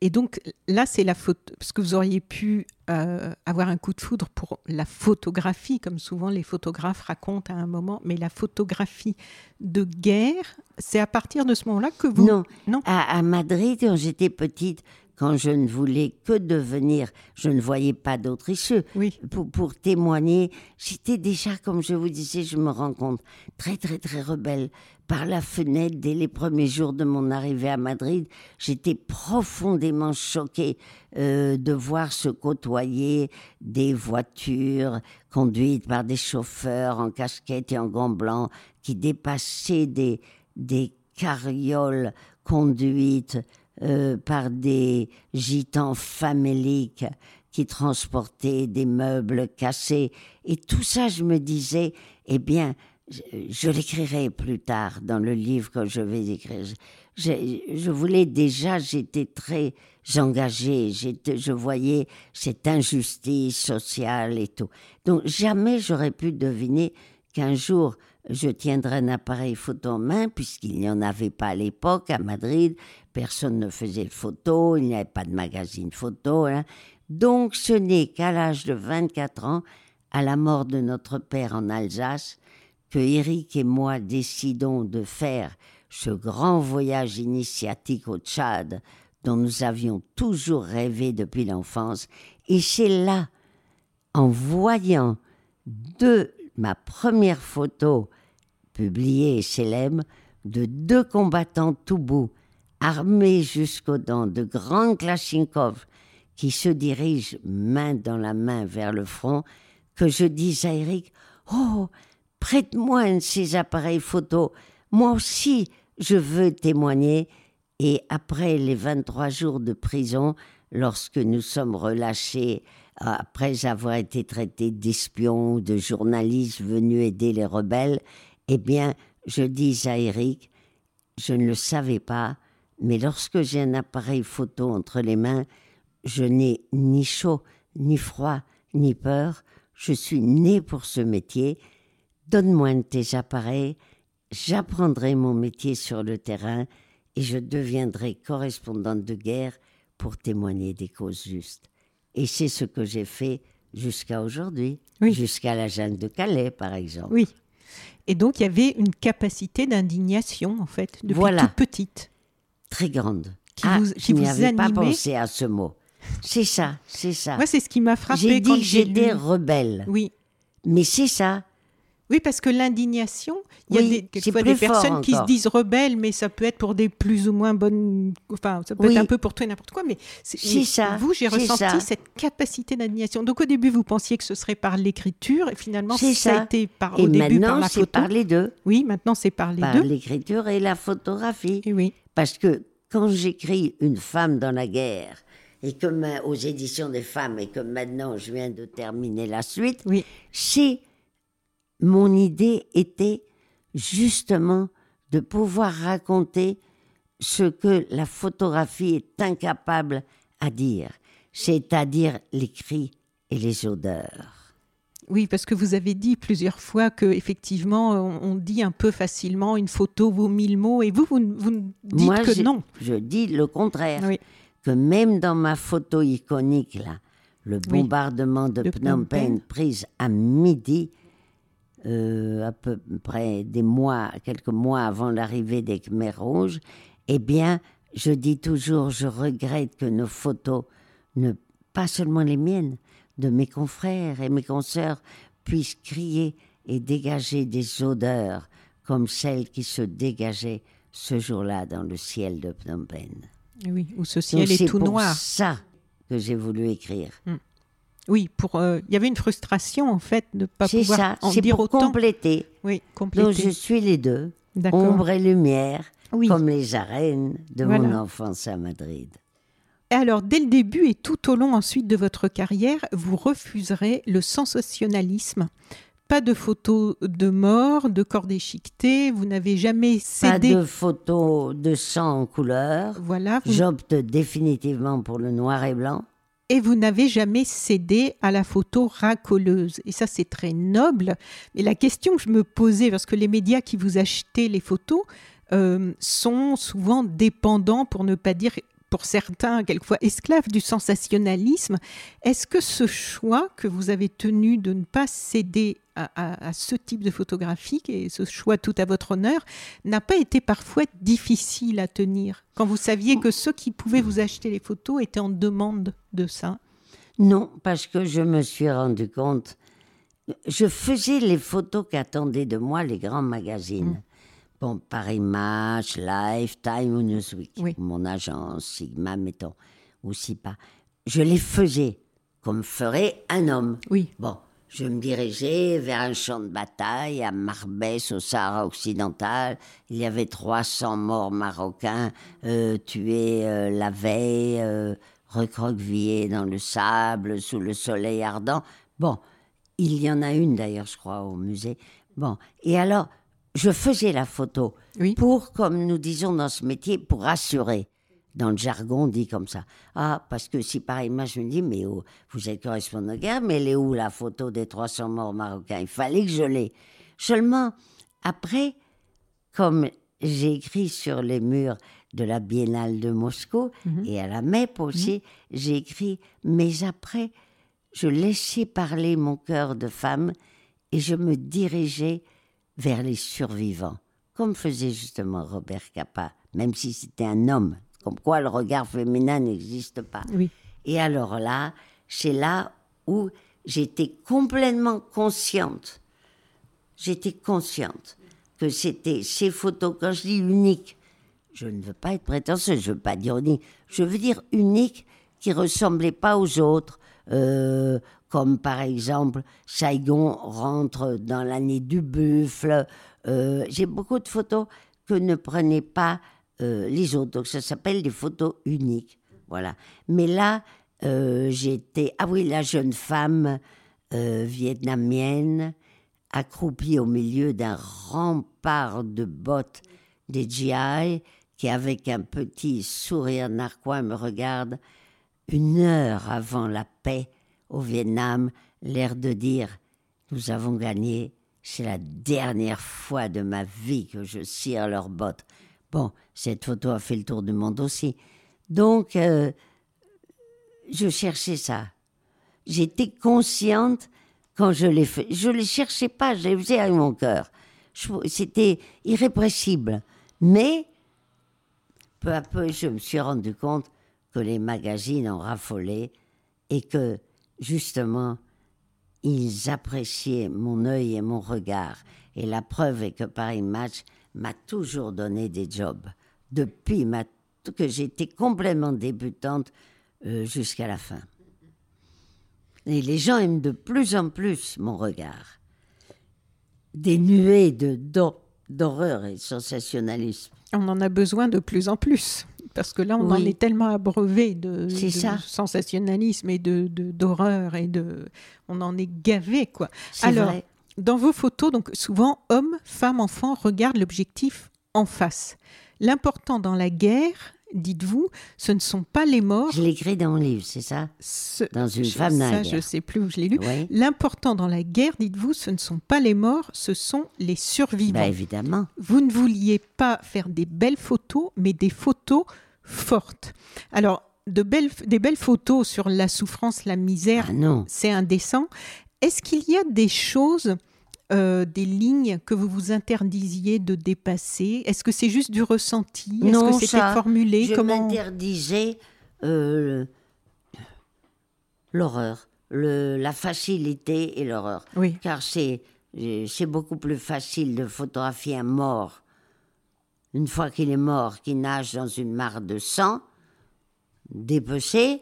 Et donc là, c'est la photo, parce que vous auriez pu euh, avoir un coup de foudre pour la photographie, comme souvent les photographes racontent à un moment, mais la photographie de guerre, c'est à partir de ce moment-là que vous... Non, Non. À, à Madrid, quand j'étais petite, quand je ne voulais que devenir, je ne voyais pas d'autre issue. Oui. Pour, pour témoigner, j'étais déjà, comme je vous disais, je me rends compte, très très très rebelle. Par la fenêtre, dès les premiers jours de mon arrivée à Madrid, j'étais profondément choquée euh, de voir se côtoyer des voitures conduites par des chauffeurs en casquette et en gants blancs qui dépassaient des, des carrioles conduites euh, par des gitans faméliques qui transportaient des meubles cassés. Et tout ça, je me disais, eh bien, je, l'écrirai plus tard dans le livre que je vais écrire. Je, je voulais déjà, j'étais très engagée, j'étais- je voyais cette injustice sociale et tout. Donc jamais j'aurais pu deviner qu'un jour je tiendrais un appareil photo en main, puisqu'il n'y en avait pas à l'époque à Madrid, personne ne faisait de photos, il n'y avait pas de magazine photo. hein. Donc ce n'est qu'à l'âge de 24 ans, à la mort de notre père en Alsace, que Eric et moi décidons de faire ce grand voyage initiatique au Tchad dont nous avions toujours rêvé depuis l'enfance. Et c'est là, en voyant de ma première photo publiée et célèbre de deux combattants Toubou, armés jusqu'aux dents de grands Klachnikov, qui se dirigent main dans la main vers le front, que je dis à Eric Oh, prête-moi un de ces appareils photo. Moi aussi, je veux témoigner. Et après les 23 jours de prison, lorsque nous sommes relâchés, après avoir été traités d'espions ou de journalistes venus aider les rebelles, eh bien, je dis à Eric, je ne le savais pas, mais lorsque j'ai un appareil photo entre les mains, je n'ai ni chaud, ni froid, ni peur. Je suis né pour ce métier. Donne-moi un de tes appareils, j'apprendrai mon métier sur le terrain et je deviendrai correspondante de guerre pour témoigner des causes justes. Et c'est ce que j'ai fait jusqu'à aujourd'hui, Oui. jusqu'à la Jeanne de Calais, par exemple. Oui. Et donc, il y avait une capacité d'indignation, en fait, depuis Voilà. toute petite. Très grande. Qui ah, vous- je qui vous pas pensé à ce mot. C'est ça, c'est ça. Moi, c'est ce qui m'a frappé J'ai dit que j'étais rebelle. Oui. Mais c'est ça. Oui, parce que l'indignation, il y a des, c'est quelquefois des personnes qui se disent rebelles, mais ça peut être pour des plus ou moins bonnes. Enfin, ça peut Oui. être un peu pour tout et n'importe quoi, mais c'est C'est ça, Vous, j'ai c'est ressenti ça. cette capacité d'indignation. Donc, au début, vous pensiez que ce serait par l'écriture, et finalement, C'est ça a été par, Et au début par maintenant, la c'est photo. par les deux. Oui, maintenant, c'est par les par deux. l'écriture et la photographie. Et oui. Parce que quand j'écris Une femme dans la guerre, et que ma- aux éditions des femmes, et que maintenant je viens de terminer la suite, Oui. c'est mon idée était justement de pouvoir raconter ce que la photographie est incapable à dire, c'est-à-dire les cris et les odeurs. Oui, parce que vous avez dit plusieurs fois que effectivement, on, on dit un peu facilement une photo vaut mille mots, et vous, vous, vous dites Moi, que je- non. Je dis le contraire. Oui. que même dans ma photo iconique, là, le Oui. bombardement de, De Phnom Phnom Penh. Penh, prise à midi, euh, à peu près des mois, quelques mois avant l'arrivée des Khmers rouges, eh bien, je dis toujours, je regrette que nos photos, ne, pas seulement les miennes, de mes confrères et mes consoeurs, puissent crier et dégager des odeurs comme celles qui se dégageaient ce jour-là dans le ciel de Phnom Penh. Oui, où ce Donc, ciel est c'est tout pour noir. ça que j'ai voulu écrire. Oui, pour euh, il y avait une frustration en fait de ne pas C'est pouvoir ça, en c'est dire pour autant. compléter. Oui, Donc compléter. je suis les deux, ombre et lumière, Oui. comme les arènes de mon enfance à Madrid. Et Alors, dès le début et tout au long ensuite de votre carrière, vous refuserez le sensationnalisme. Pas de photos de mort, de corps déchiquetés. Vous n'avez jamais Pas cédé. de photos de sang en couleur. Voilà. vous- J'opte définitivement pour le noir et blanc. Et vous n'avez jamais cédé à la photo racoleuse. Et ça, c'est très noble. Mais la question que je me posais, parce que les médias qui vous achetaient les photos euh, sont souvent dépendants, pour ne pas dire pour certains, quelquefois esclaves du sensationnalisme. Est-ce que ce choix que vous avez tenu de ne pas céder à, ce type de photographie, et ce choix tout à votre honneur, n'a pas été parfois difficile à tenir quand vous saviez que ceux qui pouvaient vous acheter les photos étaient en demande de ça? Non, parce que je me suis rendu compte. Je faisais les photos qu'attendaient de moi les grands magazines. Bon, Paris Match, Life, Time ou Newsweek. Oui. Mon agence, Sigma, mettons, ou pas. Je les faisais comme ferait un homme. Oui. Bon, je me dirigeais vers un champ de bataille à Marbès, au Sahara occidental. Il y avait 300 morts marocains euh, tués euh, la veille, euh, recroquevillés dans le sable, sous le soleil ardent. Bon, il y en a une d'ailleurs, je crois, au musée. Bon, et alors, je faisais la photo Oui. pour, comme nous disons dans ce métier, pour rassurer. Dans le jargon, on dit comme ça. Ah, parce que si par image, je me dis, mais oh, vous êtes correspondant de guerre, mais elle est où la photo des 300 morts marocains? Il fallait que je l'ai. Seulement, après, comme j'ai écrit sur les murs de la Biennale de Moscou et à la MEP aussi, j'ai écrit, mais après, je laissais parler mon cœur de femme et je me dirigeais vers les survivants, comme faisait justement Robert Capa, même si c'était un homme, comme quoi le regard féminin n'existe pas. Oui. Et alors là, c'est là où j'étais complètement consciente, j'étais consciente que c'était ces photos, quand je dis unique, je ne veux pas être prétentieuse, je ne veux pas dire unique, je veux dire unique qui ressemblait pas aux autres, euh, comme par exemple Saigon rentre dans l'année du buffle. Euh, J'ai beaucoup de photos que ne prenaient pas euh, les autres, donc ça s'appelle des photos uniques. Voilà. Mais là, euh, j'étais, ah oui, la jeune femme vietnamienne accroupie au milieu d'un rempart de bottes des GI qui, avec un petit sourire narquois, me regarde une heure avant la paix au Vietnam, l'air de dire Nous avons gagné, c'est la dernière fois de ma vie que je cire leurs bottes. Bon, cette photo a fait le tour du monde aussi. Donc, euh, je cherchais ça. J'étais consciente quand je l'ai fait. Je ne les cherchais pas, je les faisais avec mon cœur. C'était irrépressible. Mais, peu à peu, je me suis rendu compte que les magazines ont raffolé et que, justement, ils appréciaient mon œil et mon regard. Et la preuve est que Paris Match m'a toujours donné des jobs. Depuis ma- que j'étais complètement débutante euh, jusqu'à la fin. Et les gens aiment de plus en plus mon regard. Des nuées de d'hor- d'horreur et de sensationnalisme. On en a besoin de plus en plus. Parce que là, on en est tellement abreuvé de, sensationnalisme et de d'horreur et de, on en est gavé quoi. Alors, vrai. dans vos photos, donc souvent hommes, femmes, enfants regardent l'objectif en face. L'important dans la guerre, dites-vous, ce ne sont pas les morts. Je l'écris dans mon livre, c'est ça? Ce- Dans une je- femme dans la Ça, guerre. je sais plus où je l'ai lu. Oui. L'important dans la guerre, dites-vous, ce ne sont pas les morts, ce sont les survivants. Bah, évidemment. Vous ne vouliez pas faire des belles photos, mais des photos fortes. Alors, de belles, des belles photos sur la souffrance, la misère, Ah c'est indécent. Est-ce qu'il y a des choses, euh, des lignes que vous vous interdisiez de dépasser? Est-ce que c'est juste du ressenti? Est-ce Non, que c'était formulé? Je Comment m'interdisais euh, l'horreur, la facilité et l'horreur. Oui. Car c'est c'est beaucoup plus facile de photographier un mort, une fois qu'il est mort, qui nage dans une mare de sang, dépecé,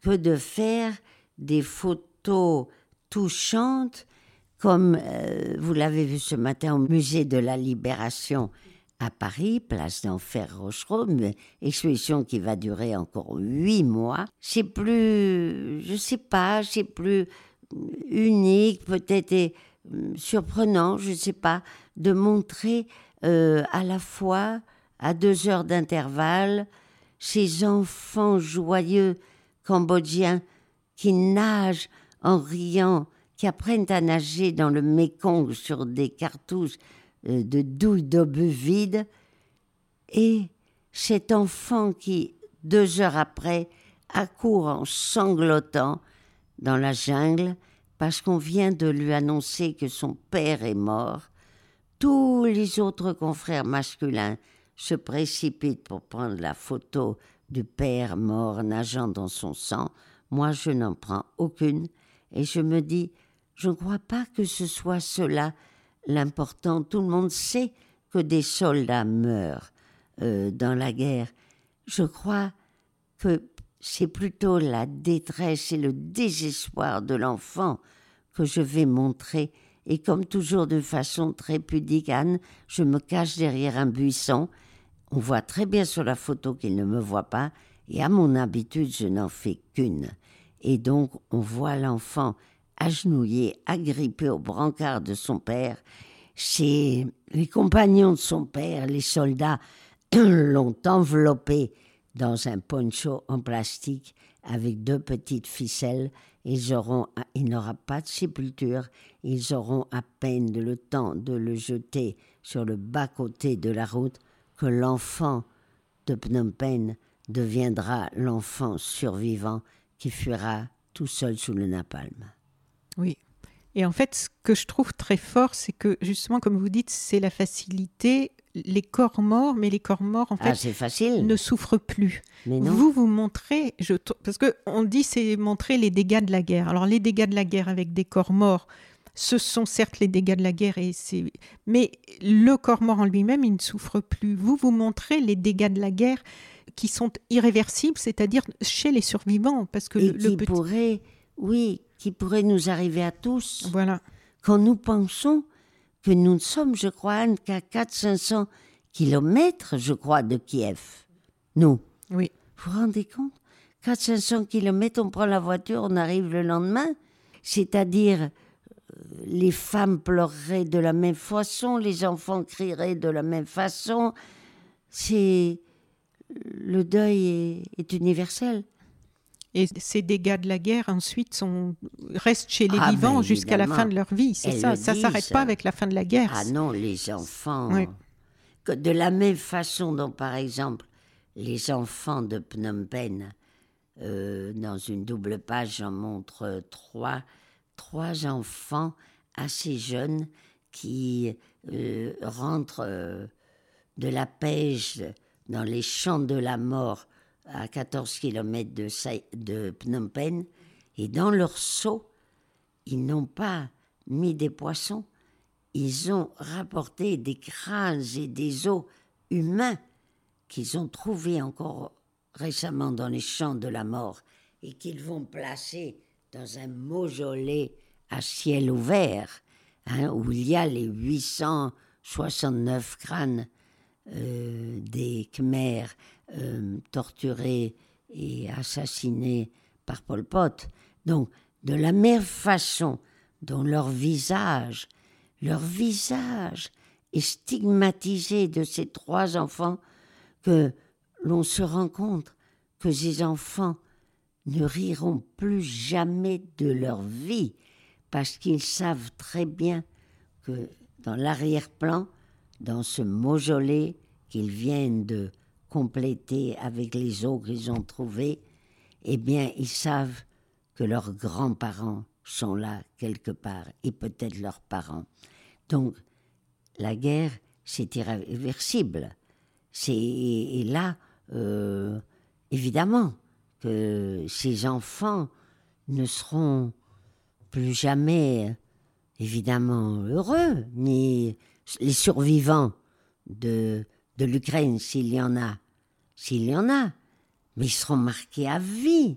que de faire des photos touchantes, comme euh, vous l'avez vu ce matin au musée de la Libération à Paris, place d'Enfer Rochereau, exposition qui va durer encore huit mois. C'est plus, je sais pas, c'est plus unique, peut-être et hum, surprenant, je ne sais pas, de montrer euh, à la fois, à deux heures d'intervalle, ces enfants joyeux cambodgiens qui nagent en riant, qui apprennent à nager dans le Mékong sur des cartouches euh, de douilles d'obus vides, et cet enfant qui, deux heures après, accourt en sanglotant dans la jungle parce qu'on vient de lui annoncer que son père est mort, tous les autres confrères masculins se précipitent pour prendre la photo du père mort nageant dans son sang. Moi, je n'en prends aucune et je me dis, je ne crois pas que ce soit cela l'important. Tout le monde sait que des soldats meurent euh, dans la guerre. Je crois que c'est plutôt la détresse et le désespoir de l'enfant que je vais montrer. Et comme toujours de façon très pudique, Anne, je me cache derrière un buisson. On voit très bien sur la photo qu'il ne me voit pas. Et à mon habitude, je n'en fais qu'une. Et donc, on voit l'enfant agenouillé, agrippé au brancard de son père. Chez les compagnons de son père, les soldats, l'ont enveloppé dans un poncho en plastique avec deux petites ficelles. Ils auront, il n'aura pas de sépulture, ils auront à peine le temps de le jeter sur le bas-côté de la route que l'enfant de Phnom Penh deviendra l'enfant survivant qui fuira tout seul sous le napalm. Oui. Et en fait, ce que je trouve très fort, c'est que justement, comme vous dites, c'est la facilité. Les corps morts, mais les corps morts, en Ah, fait, facile. ne souffrent plus. Mais non. Vous, vous montrez, je, parce que on dit c'est montrer les dégâts de la guerre. Alors les dégâts de la guerre avec des corps morts, ce sont certes les dégâts de la guerre, et c'est, mais le corps mort en lui-même, il ne souffre plus. Vous, vous montrez les dégâts de la guerre qui sont irréversibles, c'est-à-dire chez les survivants, parce que Et le, qui le petit, pourrait, oui, qui pourrait nous arriver à tous. voilà, quand nous pensons que nous ne sommes, je crois, Anne, qu'à 400-500 kilomètres, je crois, de Kiev. Nous. oui, Vous vous rendez compte? 400-500 kilomètres, on prend la voiture, on arrive le lendemain. C'est-à-dire, euh, les femmes pleureraient de la même façon, les enfants crieraient de la même façon. C'est. Le deuil est, est universel. Et ces dégâts de la guerre ensuite sont restent chez les Ah, vivants ben, jusqu'à la fin de leur vie. C'est ça, ça s'arrête disent. pas avec la fin de la guerre. Ah non, les enfants. Oui. Que de la même façon dont, par exemple, les enfants de Phnom Penh, euh, dans une double page, j'en montre trois, trois enfants assez jeunes qui euh, rentrent euh, de la pêche dans les champs de la mort à 14 km de, Phnom Penh, et dans leur seau, ils n'ont pas mis des poissons, ils ont rapporté des crânes et des os humains qu'ils ont trouvés encore récemment dans les champs de la mort et qu'ils vont placer dans un mausolée à ciel ouvert, hein, où il y a les 869 crânes euh, des Khmers euh, torturés et assassinés par Pol Pot. Donc, de la même façon dont leur visage, leur visage est stigmatisé de ces trois enfants, que l'on se rend compte que ces enfants ne riront plus jamais de leur vie, parce qu'ils savent très bien que dans l'arrière-plan, dans ce mausolée qu'ils viennent de compléter avec les os qu'ils ont trouvés, eh bien, ils savent que leurs grands-parents sont là quelque part, et peut-être leurs parents. Donc, la guerre, c'est irréversible. C'est et là, euh, évidemment, que ces enfants ne seront plus jamais, évidemment, heureux, ni les survivants de, de l'Ukraine, s'il y en a, s'il y en a, mais ils seront marqués à vie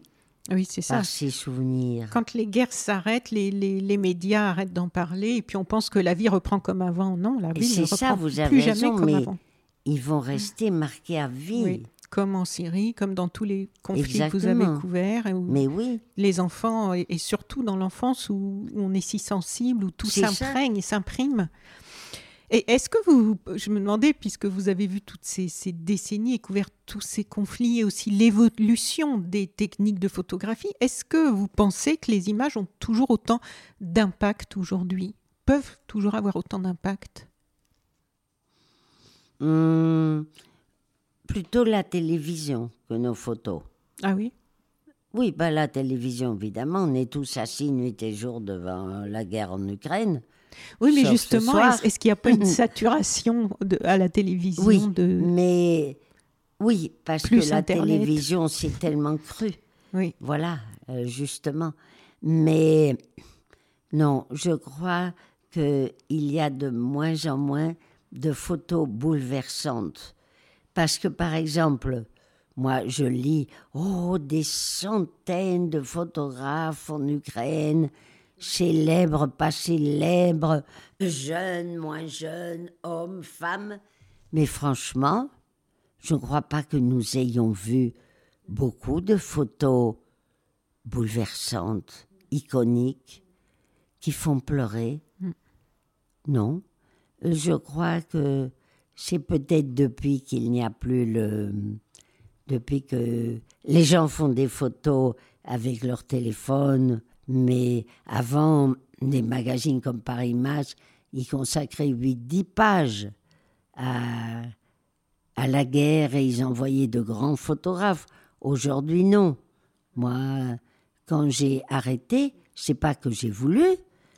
Oui, c'est ça. par ces souvenirs. Quand les guerres s'arrêtent, les, les, les médias arrêtent d'en parler et puis on pense que la vie reprend comme avant. Non, la vie ne ça, reprend vous plus jamais comme mais avant. ils vont rester marqués à vie. Oui. Comme en Syrie, comme dans tous les conflits que vous avez couverts, Mais oui, les enfants, et, et surtout dans l'enfance où, où on est si sensible, où tout s'imprègne et s'imprime. Et est-ce que vous, je me demandais, puisque vous avez vu toutes ces, ces décennies et couvert tous ces conflits et aussi l'évolution des techniques de photographie, est-ce que vous pensez que les images ont toujours autant d'impact aujourd'hui Peuvent toujours avoir autant d'impact? Hum, plutôt la télévision que nos photos. Ah oui? Oui, bah la télévision, évidemment, on est tous assis nuit et jour devant la guerre en Ukraine. Oui, mais Sauf justement, est-ce est-ce qu'il n'y a pas une saturation de- à la télévision Oui, de... mais oui, parce Plus que la Internet. télévision, c'est tellement cru. Oui. Voilà, euh, justement. Mais non, je crois qu'il y a de moins en moins de photos bouleversantes. Parce que, par exemple, moi, je lis, oh, des centaines de photographes en Ukraine célèbres, pas célèbres, jeunes, moins jeunes, hommes, femmes. Mais franchement, je ne crois pas que nous ayons vu beaucoup de photos bouleversantes, iconiques, qui font pleurer. Non. Je crois que c'est peut-être depuis qu'il n'y a plus le. Depuis que les gens font des photos avec leur téléphone, mais avant, des magazines comme Paris Match, ils consacraient 8-10 pages à, à la guerre et ils envoyaient de grands photographes. Aujourd'hui, non. Moi, quand j'ai arrêté, c'est pas que j'ai voulu,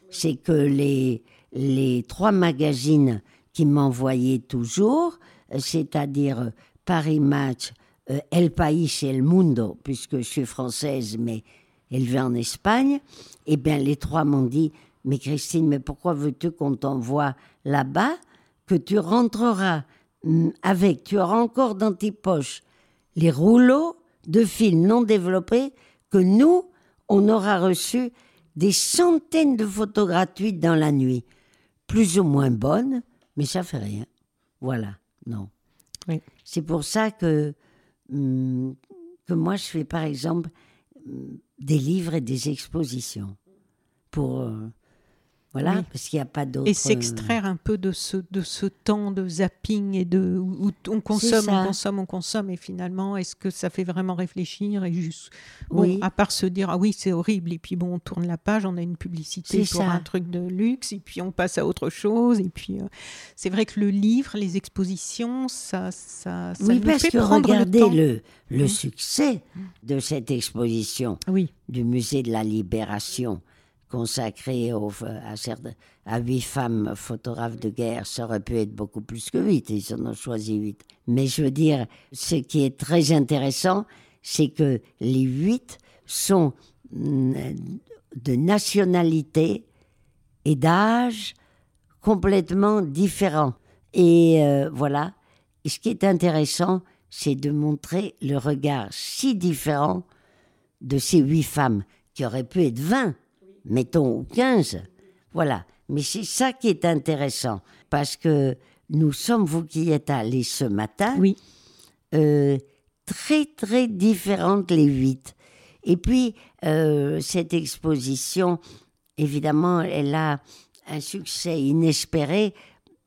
c'est que les, les trois magazines qui m'envoyaient toujours, c'est-à-dire Paris Match, euh, El País et El Mundo, puisque je suis française mais élevée en Espagne, eh bien les trois m'ont dit Mais Christine, mais pourquoi veux-tu qu'on t'envoie là-bas que tu rentreras? Hum, avec, tu auras encore dans tes poches les rouleaux de films non développés que nous, on aura reçu des centaines de photos gratuites dans la nuit, plus ou moins bonnes, mais ça fait rien. Voilà, non. Oui. C'est pour ça que, hum, que moi, je fais par exemple hum, des livres et des expositions. Pour. euh, voilà, Oui. parce qu'il n'y a pas d'autre. Et s'extraire un peu de ce, de ce temps de zapping et de où on consomme, on consomme, on consomme et finalement est-ce que ça fait vraiment réfléchir et juste bon, Oui. à part se dire ah oui c'est horrible et puis bon on tourne la page on a une publicité pour ça. un truc de luxe et puis on passe à autre chose et puis euh, c'est vrai que le livre les expositions ça ça, ça Oui, nous parce fait que prendre regardez le le, le Mhm. succès de cette exposition oui du musée de la Libération consacrée aux- à, huit femmes photographes de guerre. Ça aurait pu être beaucoup plus que huit, ils en ont choisi huit. Mais je veux dire, ce qui est très intéressant, c'est que les huit sont mm, de nationalité et d'âge complètement différents. Et euh, voilà. Ce qui est intéressant, c'est de montrer le regard si différent de ces huit femmes, qui auraient pu être 20, mettons, ou 15. Voilà. Mais c'est ça qui est intéressant, parce que nous sommes, vous qui êtes allés ce matin, oui euh, très très différentes les huit. Et puis, euh, cette exposition, évidemment, elle a un succès inespéré.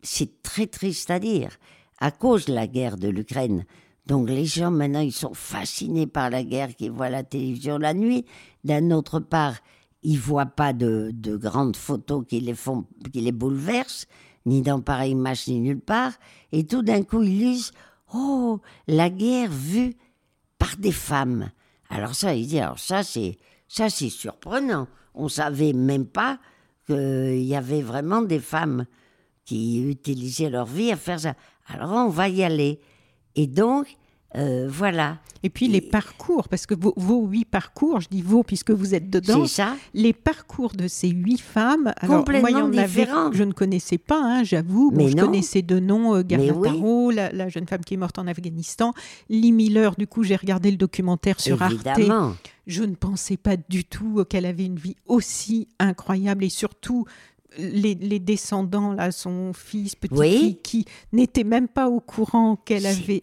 C'est très triste à dire, à cause de la guerre de l'Ukraine. Donc les gens maintenant, ils sont fascinés par la guerre, qui voient la télévision la nuit. D'un autre part, ils voient pas de, de grandes photos qui les font, qui les bouleversent, ni dans pareille image ni nulle part. Et tout d'un coup, ils lisent Oh, la guerre vue par des femmes. Alors ça, il dit, alors ça, c'est ça, c'est surprenant. On savait même pas qu'il y avait vraiment des femmes qui utilisaient leur vie à faire ça. Alors on va y aller. Et donc, euh, voilà, et puis les parcours parce que vos, vos huit parcours je dis vos puisque vous êtes dedans ça. les parcours de ces huit femmes, alors moi, il y Complètement en différents. je ne connaissais pas, hein, j'avoue. Bon, Mais je connaissais de nom euh, Gerda Mais oui. La, la jeune femme qui est morte en Afghanistan. Lee Miller, du coup, j'ai regardé le documentaire sur Arte. Je ne pensais pas du tout euh, qu'elle avait une vie aussi incroyable et surtout. Les, les descendants, là, son fils, petit Oui. qui, n'était même pas au courant qu'elle avait.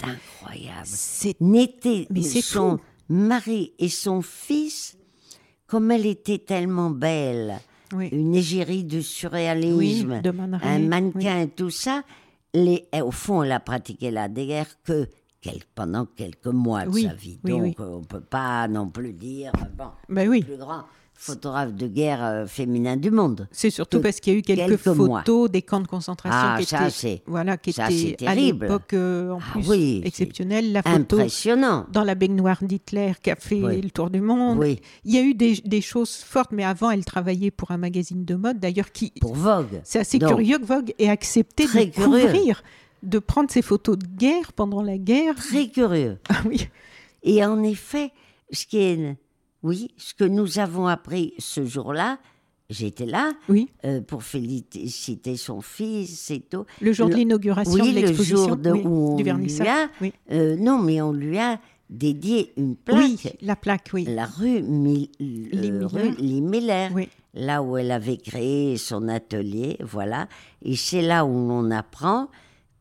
C'est incroyable. Mais son fou. mari et son fils, comme elle était tellement belle, oui, une égérie de oui, surréalisme, de un mannequin et tout ça, les, eh, au fond, elle a pratiqué la guerre que pendant quelques mois de sa vie. Donc, on ne peut pas non plus dire, bon, le plus grand photographe de guerre euh, féminin du monde. C'est surtout parce qu'il y a eu quelques, quelques mois. photos des camps de concentration Ah, qui étaient, voilà, qui ça, étaient à l'époque euh, en Ah plus oui, exceptionnelles. La photo Impressionnant. dans la baignoire d'Hitler qui a fait Oui. le tour du monde. Oui, Il y a eu des, des choses fortes, mais avant, elle travaillait pour un magazine de mode, d'ailleurs, qui pour Vogue. c'est assez Donc, curieux que Vogue ait accepté de curieux. couvrir, de prendre ces photos de guerre pendant la guerre. Très curieux. Ah oui, Et en effet, ce qui est, oui, ce que nous avons appris ce jour-là, j'étais là oui, euh, pour féliciter son fils et tout. le jour de Le- l'inauguration oui, de le l'exposition, jour de- oui, où on du lui a- Oui. Euh, non, mais on lui a dédié une plaque. oui, la plaque, oui. La rue, Lee euh, rue là où elle avait créé son atelier, voilà. Et c'est là où on apprend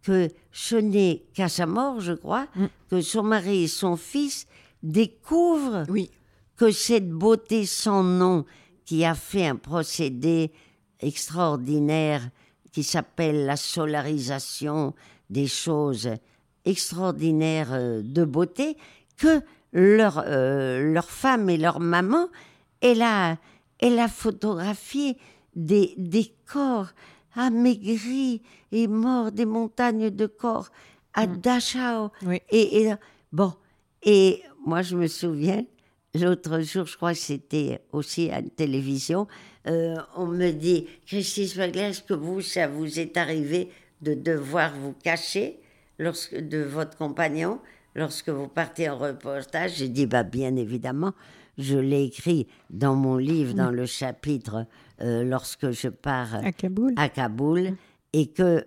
que ce n'est qu'à sa mort, je crois, Mm. que son mari et son fils découvrent Oui. Que cette beauté sans nom qui a fait un procédé extraordinaire qui s'appelle la solarisation des choses extraordinaires euh, de beauté, que leur, euh, leur femme et leur maman, elle a, elle a photographié des, des corps amaigris et morts, des montagnes de corps à Dachau. Oui. Et, et, bon, et moi je me souviens, l'autre jour, je crois que c'était aussi à la télévision, euh, on me dit, Christine Spengler, est-ce que vous, ça vous est arrivé de devoir vous cacher lorsque, de votre compagnon lorsque vous partez en reportage? J'ai dit, bah, bien évidemment, je l'ai écrit dans mon livre, dans le chapitre, euh, lorsque je pars À Kaboul. à Kaboul et que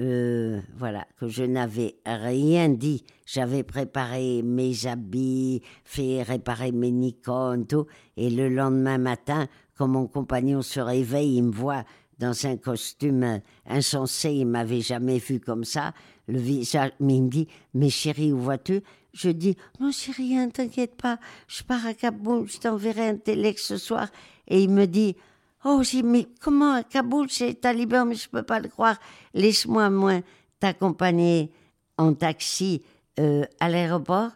euh, voilà que je n'avais rien dit. J'avais préparé mes habits, fait réparer mes Nikon, tout. Et le lendemain matin, quand mon compagnon se réveille, il me voit dans un costume insensé. Il m'avait jamais vu comme ça. Le visage, mais il me dit, mais chérie, où vas-tu? Je dis, non, c'est rien, t'inquiète pas. Je pars à Kaboul, je t'enverrai un téléx ce soir. Et il me dit, Oh, j'ai mais comment Kaboul, c'est taliban, mais je peux pas le croire. Laisse-moi, moi, t'accompagner en taxi euh, à l'aéroport.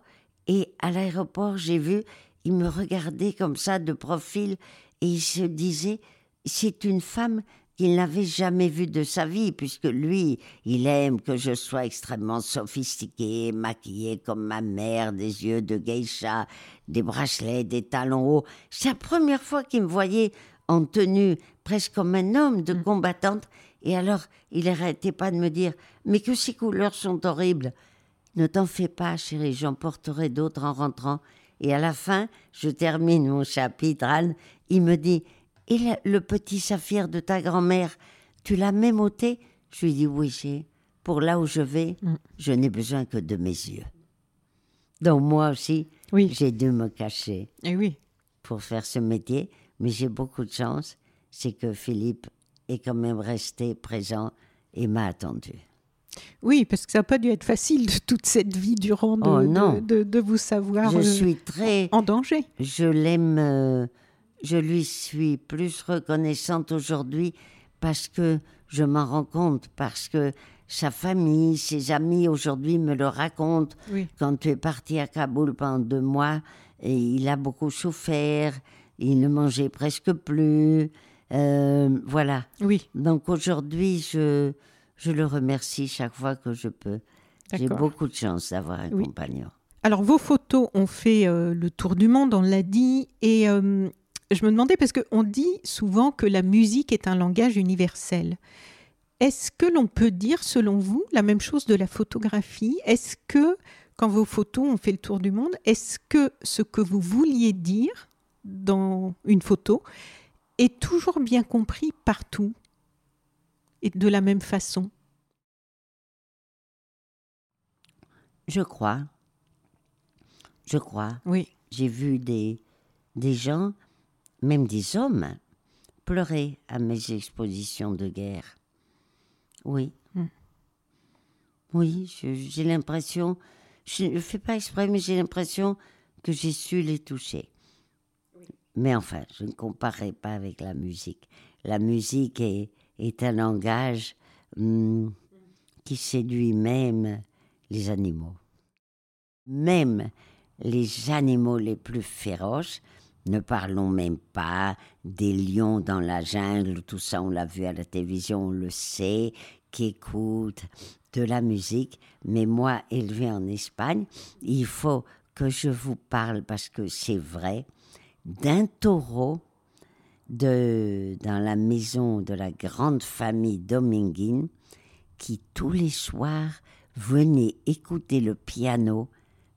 Et à l'aéroport, j'ai vu, il me regardait comme ça de profil et il se disait, c'est une femme qu'il n'avait jamais vue de sa vie, puisque lui, il aime que je sois extrêmement sophistiquée, maquillée comme ma mère, des yeux de geisha, des bracelets, des talons hauts. C'est la première fois qu'il me voyait en tenue presque comme un homme de combattante. Et alors, il n'arrêtait pas de me dire Mais que ces couleurs sont horribles Ne t'en fais pas, chérie, j'en porterai d'autres en rentrant. Et à la fin, je termine mon chapitre, Anne. Il me dit Et le, le petit saphir de ta grand-mère, tu l'as même ôté? Je lui dis Oui, j'ai. Pour là où je vais, je n'ai besoin que de mes yeux. Donc, moi aussi, Oui. j'ai dû me cacher Et oui. pour faire ce métier, mais j'ai beaucoup de chance, c'est que Philippe est quand même resté présent et m'a attendu. Oui, parce que ça n'a pas dû être facile de toute cette vie durant de, Oh, de- non. de, de vous savoir Je euh, suis très, en danger. je l'aime, euh, je lui suis plus reconnaissante aujourd'hui parce que je m'en rends compte, parce que sa famille, ses amis aujourd'hui me le racontent. Oui. Quand tu es parti à Kaboul pendant deux mois, et il a beaucoup souffert, il ne mangeait presque plus. euh, voilà. Oui, Donc aujourd'hui, je, je le remercie chaque fois que je peux. J'ai beaucoup de chance d'avoir un Oui. compagnon. Alors, vos photos ont fait euh, le tour du monde, on l'a dit. Et euh, je me demandais, parce qu'on dit souvent que la musique est un langage universel. Est-ce que l'on peut dire, selon vous, la même chose de la photographie? Est-ce que, quand vos photos ont fait le tour du monde, est-ce que ce que vous vouliez dire dans une photo est toujours bien compris partout et de la même façon Je crois. Je crois. Oui. J'ai vu des, des gens, même des hommes, pleurer à mes expositions de guerre. Oui. Hmm. Oui, j'ai l'impression, je ne fais pas exprès, mais j'ai l'impression que j'ai su les toucher. Mais enfin, je ne comparerai pas avec la musique. La musique est, un langage hum, qui séduit même les animaux. Même les animaux les plus féroces, ne parlons même pas des lions dans la jungle, tout ça on l'a vu à la télévision, on le sait, qui écoutent de la musique. Mais moi, élevé en Espagne, il faut que je vous parle, parce que c'est vrai, d'un taureau de, dans la maison de la grande famille dominguine qui tous les soirs venait écouter le piano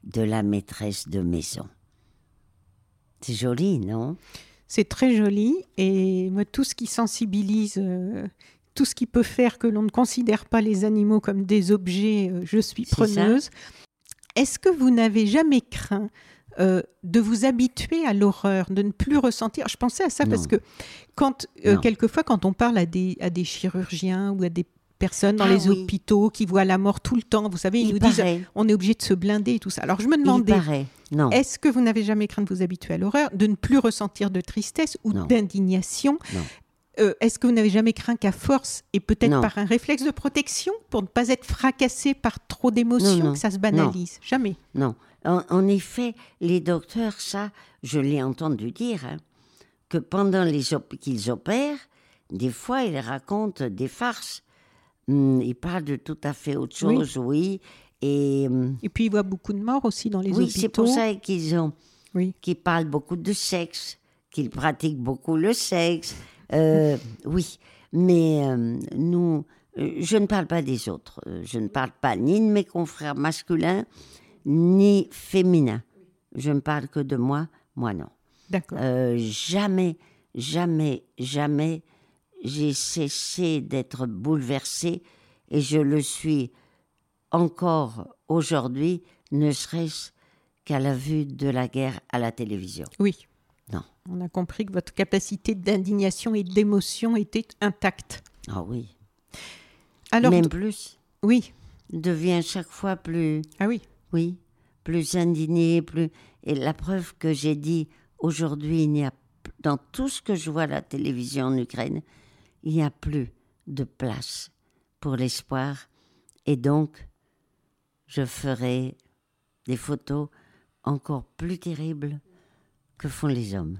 de la maîtresse de maison. C'est joli, non? C'est très joli et moi, tout ce qui sensibilise, euh, tout ce qui peut faire que l'on ne considère pas les animaux comme des objets, euh, je suis preneuse. Est-ce que vous n'avez jamais craint euh, de vous habituer à l'horreur, de ne plus ressentir. Je pensais à ça parce que quand euh, quelquefois quand on parle à des, à des chirurgiens ou à des personnes dans Ah les oui. hôpitaux qui voient la mort tout le temps, vous savez, ils Il nous disent on est obligé de se blinder et tout ça. Alors je me demandais, est-ce que vous n'avez jamais craint de vous habituer à l'horreur, de ne plus ressentir de tristesse ou d'indignation. Euh, Est-ce que vous n'avez jamais craint qu'à force, et peut-être par un réflexe de protection, pour ne pas être fracassé par trop d'émotions, que ça se banalise? Jamais. Non. En, en effet, les docteurs, ça, je l'ai entendu dire, hein, que pendant les op- qu'ils opèrent, des fois, ils racontent des farces. Hum, ils parlent de tout à fait autre Oui. chose, oui. Et hum, Et puis il voit beaucoup de morts aussi dans les oui, hôpitaux. c'est pour ça qu'ils ont, Oui. qu'ils parlent beaucoup de sexe, qu'ils pratiquent beaucoup le sexe. Euh, oui, mais euh, nous, euh, je ne parle pas des autres. Euh, Je ne parle pas ni de mes confrères masculins, ni féminins. Je ne parle que de moi, moi non. D'accord. Euh, jamais, jamais, jamais, j'ai cessé d'être bouleversée et je le suis encore aujourd'hui, ne serait-ce qu'à la vue de la guerre à la télévision. Oui. Non. On a compris que votre capacité d'indignation et d'émotion était intacte. Ah oui. Alors, Même plus, oui. devient chaque fois plus, Ah oui. Oui, plus indigné, plus. Et la preuve que j'ai dit aujourd'hui, il n'y a dans tout ce que je vois à la télévision en Ukraine, il n'y a plus de place pour l'espoir. Et donc, je ferai des photos encore plus terribles que font les hommes.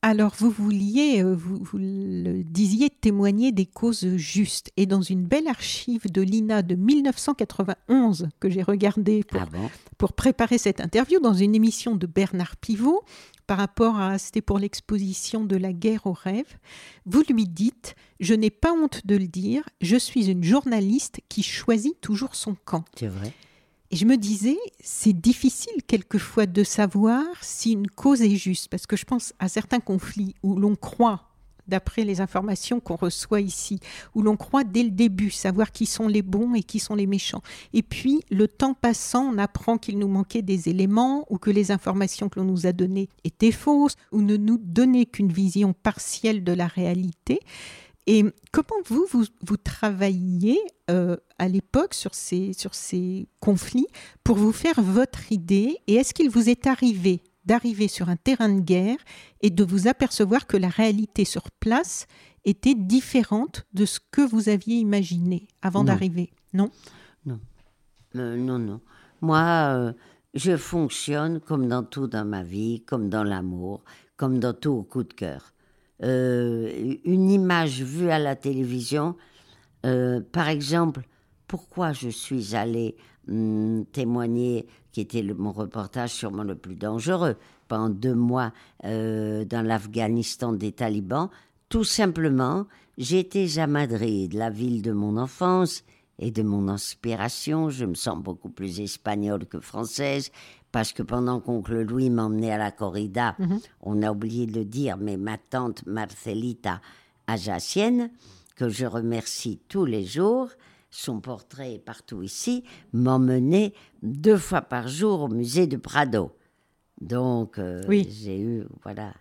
Alors, vous vouliez, euh, vous, vous le disiez, témoigner des causes justes. Et dans une belle archive de l'INA de 1991 que j'ai regardée pour Ah bon? pour préparer cette interview dans une émission de Bernard Pivot par rapport à c'était pour l'exposition de la guerre au rêve. Vous lui dites "Je n'ai pas honte de le dire, je suis une journaliste qui choisit toujours son camp." C'est vrai? Et je me disais, c'est difficile quelquefois de savoir si une cause est juste, parce que je pense à certains conflits où l'on croit, d'après les informations qu'on reçoit ici, où l'on croit dès le début savoir qui sont les bons et qui sont les méchants. Et puis, le temps passant, on apprend qu'il nous manquait des éléments, ou que les informations que l'on nous a données étaient fausses, ou ne nous donnaient qu'une vision partielle de la réalité. Et comment vous, vous, vous travailliez euh, à l'époque sur ces, sur ces conflits pour vous faire votre idée Et est-ce qu'il vous est arrivé d'arriver sur un terrain de guerre et de vous apercevoir que la réalité sur place était différente de ce que vous aviez imaginé avant Non. d'arriver? Non? Euh, non, non. Moi, euh, je fonctionne comme dans tout dans ma vie, comme dans l'amour, comme dans tout au coup de cœur. Euh, une image vue à la télévision, euh, par exemple, pourquoi je suis allée hum, témoigner, qui était mon reportage sûrement le plus dangereux, pendant deux mois euh, dans l'Afghanistan des talibans, tout simplement, j'étais à Madrid, la ville de mon enfance et de mon inspiration. Je me sens beaucoup plus espagnole que française parce que pendant qu'oncle Louis m'emmenait à la corrida, on a oublié de le dire, mais ma tante Marcelita Ajacienne, que je remercie tous les jours, son portrait est partout ici, m'emmenait deux fois par jour au musée de Prado. Donc, euh, Oui. j'ai eu, voilà,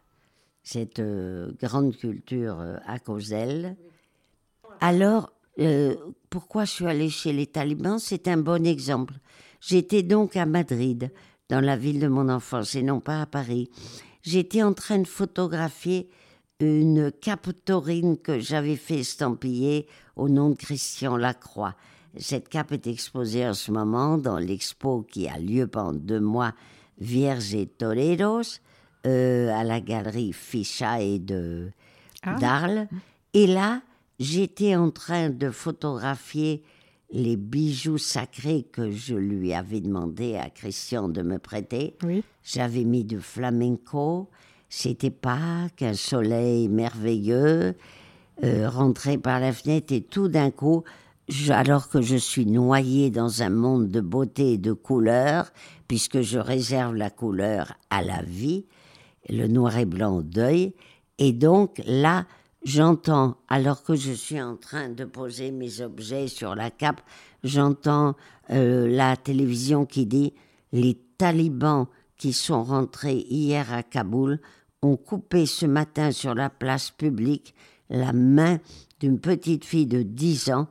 cette euh, grande culture euh, à cause d'elle. Alors, pourquoi je suis allée chez les talibans? C'est un bon exemple. J'étais donc à Madrid, dans la ville de mon enfance, et non pas à Paris. J'étais en train de photographier une cape taurine que j'avais fait estampiller au nom de Christian Lacroix. Cette cape est exposée en ce moment dans l'expo qui a lieu pendant deux mois, Vierges et Toreros, euh, à la galerie Fichaille de Ah. d'Arles. Et là, j'étais en train de photographier les bijoux sacrés que je lui avais demandé à Christian de me prêter. Oui. J'avais mis du flamenco. C'était Pâques, un soleil merveilleux, euh, rentré par la fenêtre et tout d'un coup, je- alors que je suis noyée dans un monde de beauté et de couleurs, puisque je réserve la couleur à la vie, le noir et blanc au deuil, et donc là, j'entends, alors que je suis en train de poser mes objets sur la cape, j'entends euh, la télévision qui dit les talibans qui sont rentrés hier à Kaboul ont coupé ce matin sur la place publique la main d'une petite fille de 10 ans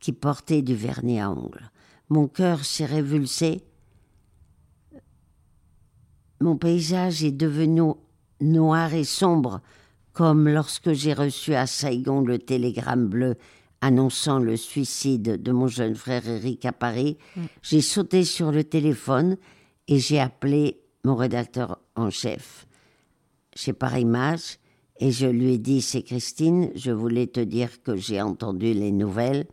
qui portait du vernis à ongles. Mon cœur s'est révulsé. Mon paysage est devenu noir et sombre, comme lorsque j'ai reçu à Saigon le télégramme bleu annonçant le suicide de mon jeune frère Eric à Paris. Mm. J'ai sauté sur le téléphone et j'ai appelé mon rédacteur en chef chez Paris Match et je lui ai dit c'est Christine, je voulais te dire que j'ai entendu les nouvelles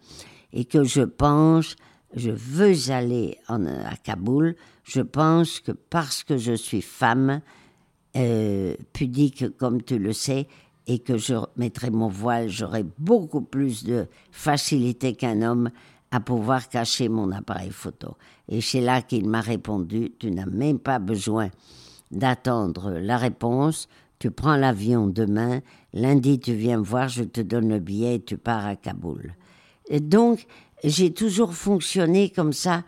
et que je pense, je veux aller en, à Kaboul. Je pense que parce que je suis femme, euh, pudique comme tu le sais, et que je mettrai mon voile, j'aurai beaucoup plus de facilité qu'un homme à pouvoir cacher mon appareil photo. Et c'est là qu'il m'a répondu, tu n'as même pas besoin d'attendre la réponse, tu prends l'avion demain, lundi tu viens me voir, je te donne le billet et tu pars à Kaboul. Et donc, j'ai toujours fonctionné comme ça,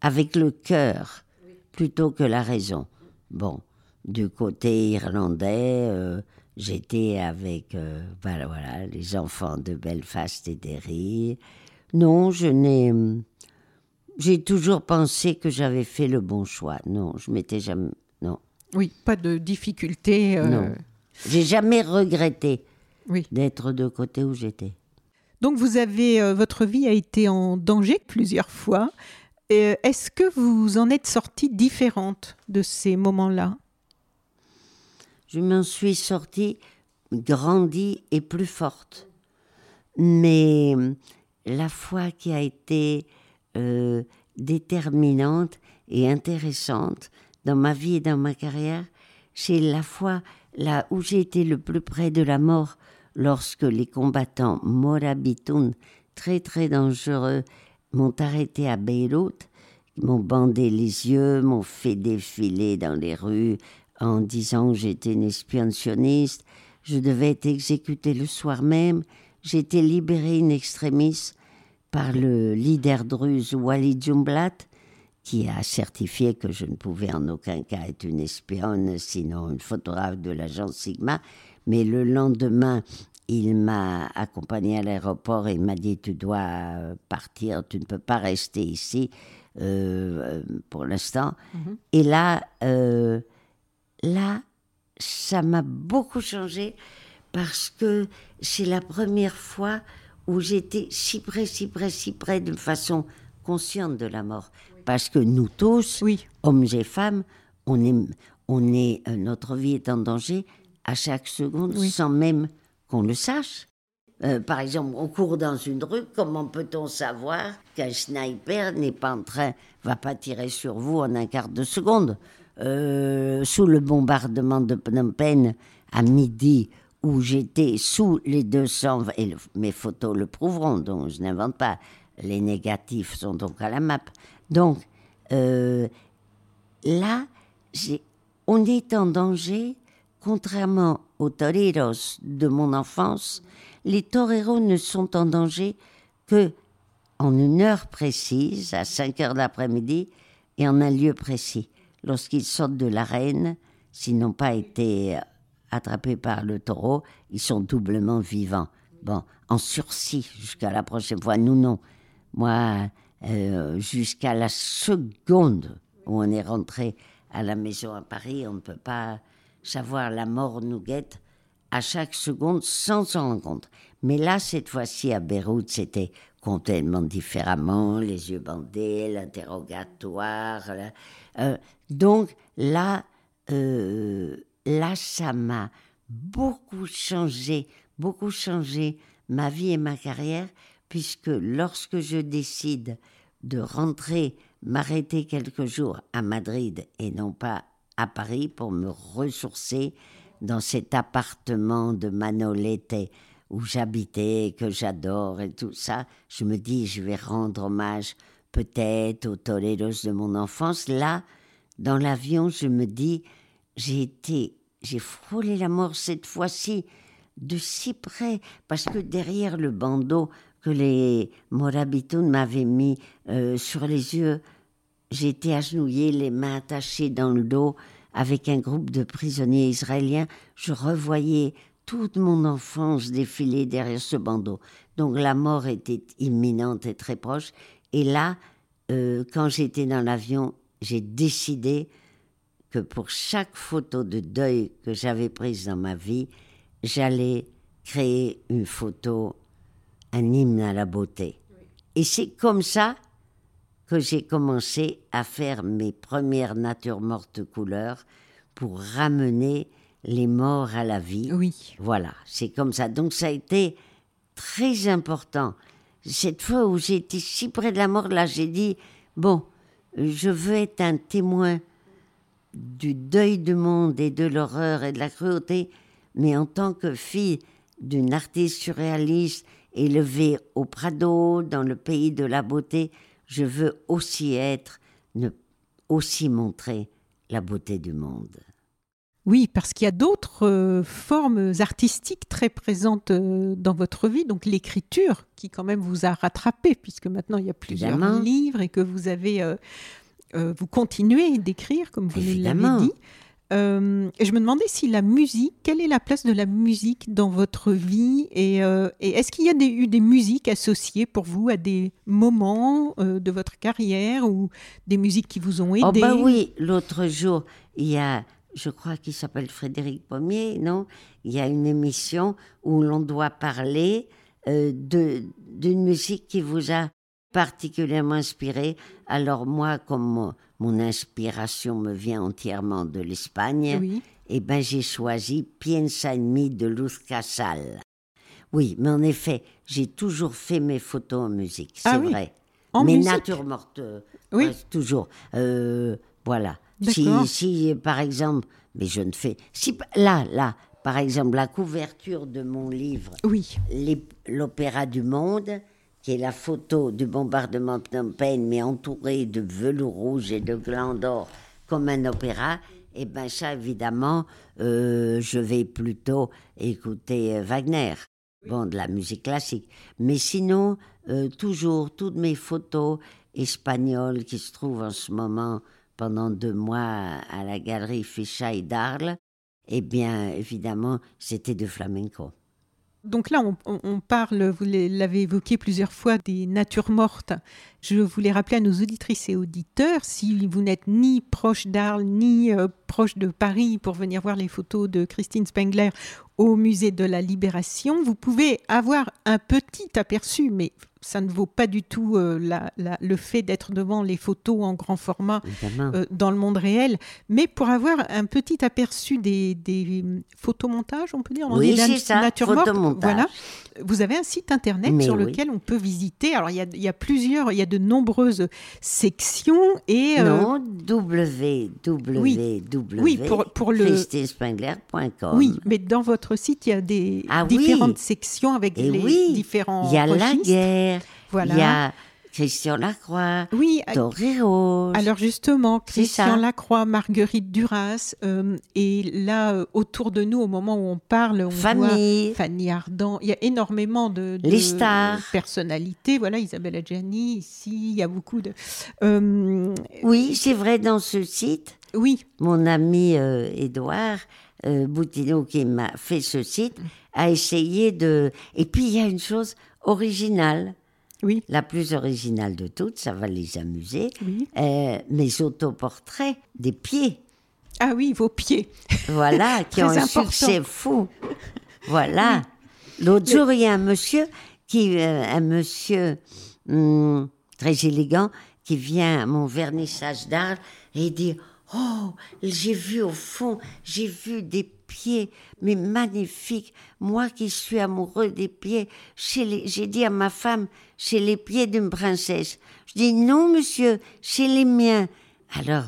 avec le cœur, plutôt que la raison. Bon, du côté irlandais, euh, j'étais avec euh, voilà, voilà, les enfants de Belfast et Derry. Non, je n'ai. J'ai toujours pensé que j'avais fait le bon choix. Non, je m'étais jamais. Non. Oui, pas de difficulté. Euh, non. J'ai jamais regretté oui. d'être de côté où j'étais. Donc vous avez votre vie a été en danger plusieurs fois. Est-ce que vous en êtes sortie différente de ces moments-là? Je m'en suis sortie grandie et plus forte. Mais la foi qui a été euh, déterminante et intéressante dans ma vie et dans ma carrière, c'est la foi là où j'ai été le plus près de la mort lorsque les combattants morabitoun, très très dangereux, m'ont arrêté à Beyrouth, m'ont bandé les yeux, m'ont fait défiler dans les rues en disant que j'étais une espionne sioniste, je devais être exécutée le soir même, j'ai été libérée in extremis par le leader druze Walid Jumblat, qui a certifié que je ne pouvais en aucun cas être une espionne, sinon une photographe de l'agence Sigma. Mais le lendemain, il m'a accompagné à l'aéroport et il m'a dit Tu dois partir, tu ne peux pas rester ici euh, pour l'instant. Mhm. Et là, euh, là, ça m'a beaucoup changé parce que c'est la première fois où j'étais si près, si près, si près de façon consciente de la mort. Parce que nous tous, hommes et femmes, on est, on est, euh, notre vie est en danger à chaque seconde sans même qu'on le sache. Euh, par exemple, on court dans une rue, comment peut-on savoir qu'un sniper n'est pas en train, va pas tirer sur vous en un quart de seconde? Euh, Sous le bombardement de Phnom Penh, à midi, où j'étais sous les 200, et mes photos le prouveront, donc je n'invente pas, les négatifs sont donc à la map. Donc, euh, là, on est en danger, contrairement aux toreros de mon enfance, les toreros ne sont en danger que en une heure précise, à 5 heures d'après-midi, et en un lieu précis. Lorsqu'ils sortent de l'arène, s'ils n'ont pas été attrapés par le taureau, ils sont doublement vivants. Bon, en sursis jusqu'à la prochaine fois. Nous, non. Moi, euh, jusqu'à la seconde où on est rentré à la maison à Paris, on ne peut pas savoir la mort nous guette à chaque seconde sans s'en rendre compte. Mais là, cette fois-ci, à Beyrouth, c'était complètement différemment, les yeux bandés, l'interrogatoire. Euh, donc là, euh, là, ça m'a beaucoup changé, beaucoup changé ma vie et ma carrière, puisque lorsque je décide de rentrer, m'arrêter quelques jours à Madrid et non pas à Paris pour me ressourcer dans cet appartement de Manolete où j'habitais, que j'adore et tout ça, je me dis, je vais rendre hommage peut-être aux Toledos de mon enfance. Là, dans l'avion, je me dis, j'ai été, j'ai frôlé la mort cette fois-ci de si près, parce que derrière le bandeau que les Morabitoun m'avaient mis euh, sur les yeux, j'étais agenouillée, les mains attachées dans le dos, avec un groupe de prisonniers israéliens. Je revoyais toute mon enfance défiler derrière ce bandeau. Donc la mort était imminente et très proche. Et là, euh, quand j'étais dans l'avion, j'ai décidé que pour chaque photo de deuil que j'avais prise dans ma vie, j'allais créer une photo, un hymne à la beauté. Et c'est comme ça que j'ai commencé à faire mes premières natures mortes couleurs pour ramener les morts à la vie. Oui. Voilà, c'est comme ça. Donc ça a été très important. Cette fois où été si près de la mort, là, j'ai dit, bon, je veux être un témoin du deuil du monde et de l'horreur et de la cruauté, mais en tant que fille d'une artiste surréaliste élevée au Prado, dans le pays de la beauté, je veux aussi être, aussi montrer la beauté du monde. Oui, parce qu'il y a d'autres euh, formes artistiques très présentes euh, dans votre vie, donc l'écriture qui quand même vous a rattrapé, puisque maintenant il y a plusieurs Évidemment. livres et que vous avez, euh, vous continuez d'écrire, comme vous l'avez dit. Et je me demandais si la musique, quelle est la place de la musique dans votre vie et, et est-ce qu'il y a des- eu des musiques associées pour vous à des moments de votre carrière ou des musiques qui vous ont aidé Oh bah oui, l'autre jour, il y a, je crois qu'il s'appelle Frédéric Pommier, non? Il y a une émission où l'on doit parler euh, d'une musique qui vous a particulièrement inspiré. Alors moi, comme mon, mon inspiration me vient entièrement de l'Espagne, Oui. eh ben j'ai choisi Piensa en mí de Luz Casal. Oui, mais en effet, j'ai toujours fait mes photos en musique, c'est Ah oui, vrai. en mais musique? nature morte, Oui. toujours. Euh, voilà. Si, par exemple, mais je ne fais. Si, là, là, par exemple, la couverture de mon livre, Oui. l'Opéra du Monde, qui est la photo du bombardement de Phnom Penh, mais entourée de velours rouge et de glands d'or, comme un opéra, et ben ça, évidemment, euh, je vais plutôt écouter euh, Wagner. Bon, de la musique classique. Mais sinon, euh, toujours, toutes mes photos espagnoles qui se trouvent en ce moment pendant deux mois à la galerie Fichaille d'Arles, eh bien, évidemment, c'était de flamenco. Donc là, on, on- on parle, vous l'avez évoqué plusieurs fois, des natures mortes. Je voulais rappeler à nos auditrices et auditeurs, si vous n'êtes ni proche d'Arles, ni euh, proche de Paris pour venir voir les photos de Christine Spengler au musée de la Libération, vous pouvez avoir un petit aperçu, mais ça ne vaut pas du tout euh, la- la- le fait d'être devant les photos en grand format euh, dans le monde réel, mais pour avoir un petit aperçu des, des hum, photomontages, on peut dire, Oui, c'est ça, voilà. Vous avez un site internet Mais sur oui. lequel on peut visiter. Alors il y a, il y a plusieurs, il y a de nombreuses sections et euh, Non, www. Oui, pour- pour le- oui, mais dans votre site il y a des Ah oui. différentes sections avec Et les oui, différents Il y a la registres. guerre, Voilà. il y a Christian Lacroix, Oui, Toreros. Alors justement, Christian. Lacroix, Marguerite Duras, euh, et là euh, autour de nous, au moment où on parle, on Famille. voit Fanny Ardant. Il y a énormément de, de Les stars. personnalités. Voilà, Isabelle Adjani ici. Il y a beaucoup de. euh, Oui, c'est vrai, dans ce site, oui, mon ami euh, Édouard euh, Boutineau, qui m'a fait ce site, a essayé de... Et puis, il y a une chose originale, oui, la plus originale de toutes, ça va les amuser, oui. euh, mes autoportraits des pieds. Ah oui, vos pieds. Voilà, qui ont un important. succès fou. Voilà. L'autre jour, il y a un monsieur, qui, euh, un monsieur hum, très élégant, qui vient à mon vernissage d'art et dit Oh, j'ai vu au fond, j'ai vu des pieds, mais magnifiques. Moi qui suis amoureux des pieds, j'ai dit à ma femme, chez les pieds d'une princesse. Je dis Non, monsieur, chez les miens. Alors,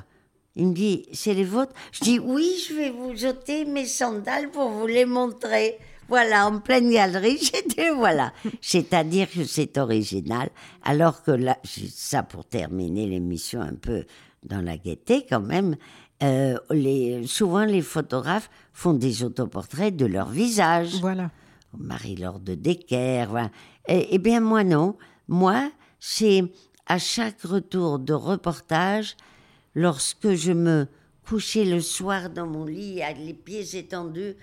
il me dit, c'est les vôtres? Je dis, oui, je vais vous jeter mes sandales pour vous les montrer. Voilà, en pleine galerie, j'étais, voilà. C'est-à-dire que c'est original, alors que là, ça pour terminer l'émission un peu dans la gaieté quand même, euh, les, souvent les photographes font des autoportraits de leur visage. Voilà. Marie-Laure de Decker. Voilà. Eh, eh bien, moi, non. Moi, c'est à chaque retour de reportage, lorsque je me couchais le soir dans mon lit, avec les pieds étendus,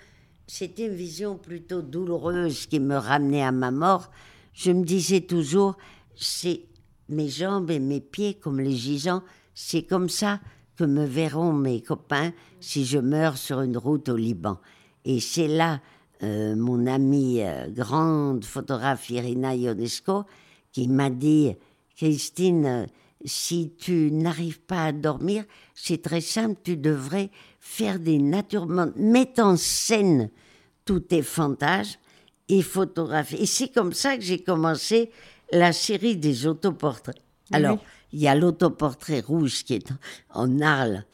c'était une vision plutôt douloureuse qui me ramenait à ma mort. Je me disais toujours, c'est mes jambes et mes pieds comme les gisants, c'est comme ça que me verront mes copains si je meurs sur une route au Liban. Et c'est là euh, mon amie euh, grande photographe Irina Ionesco qui m'a dit Christine, si tu n'arrives pas à dormir, c'est très simple, tu devrais faire des natures mettre en scène tous tes fantasmes et photographier. Et c'est comme ça que j'ai commencé la série des autoportraits. Alors, il y a l'autoportrait rouge qui est en Arles.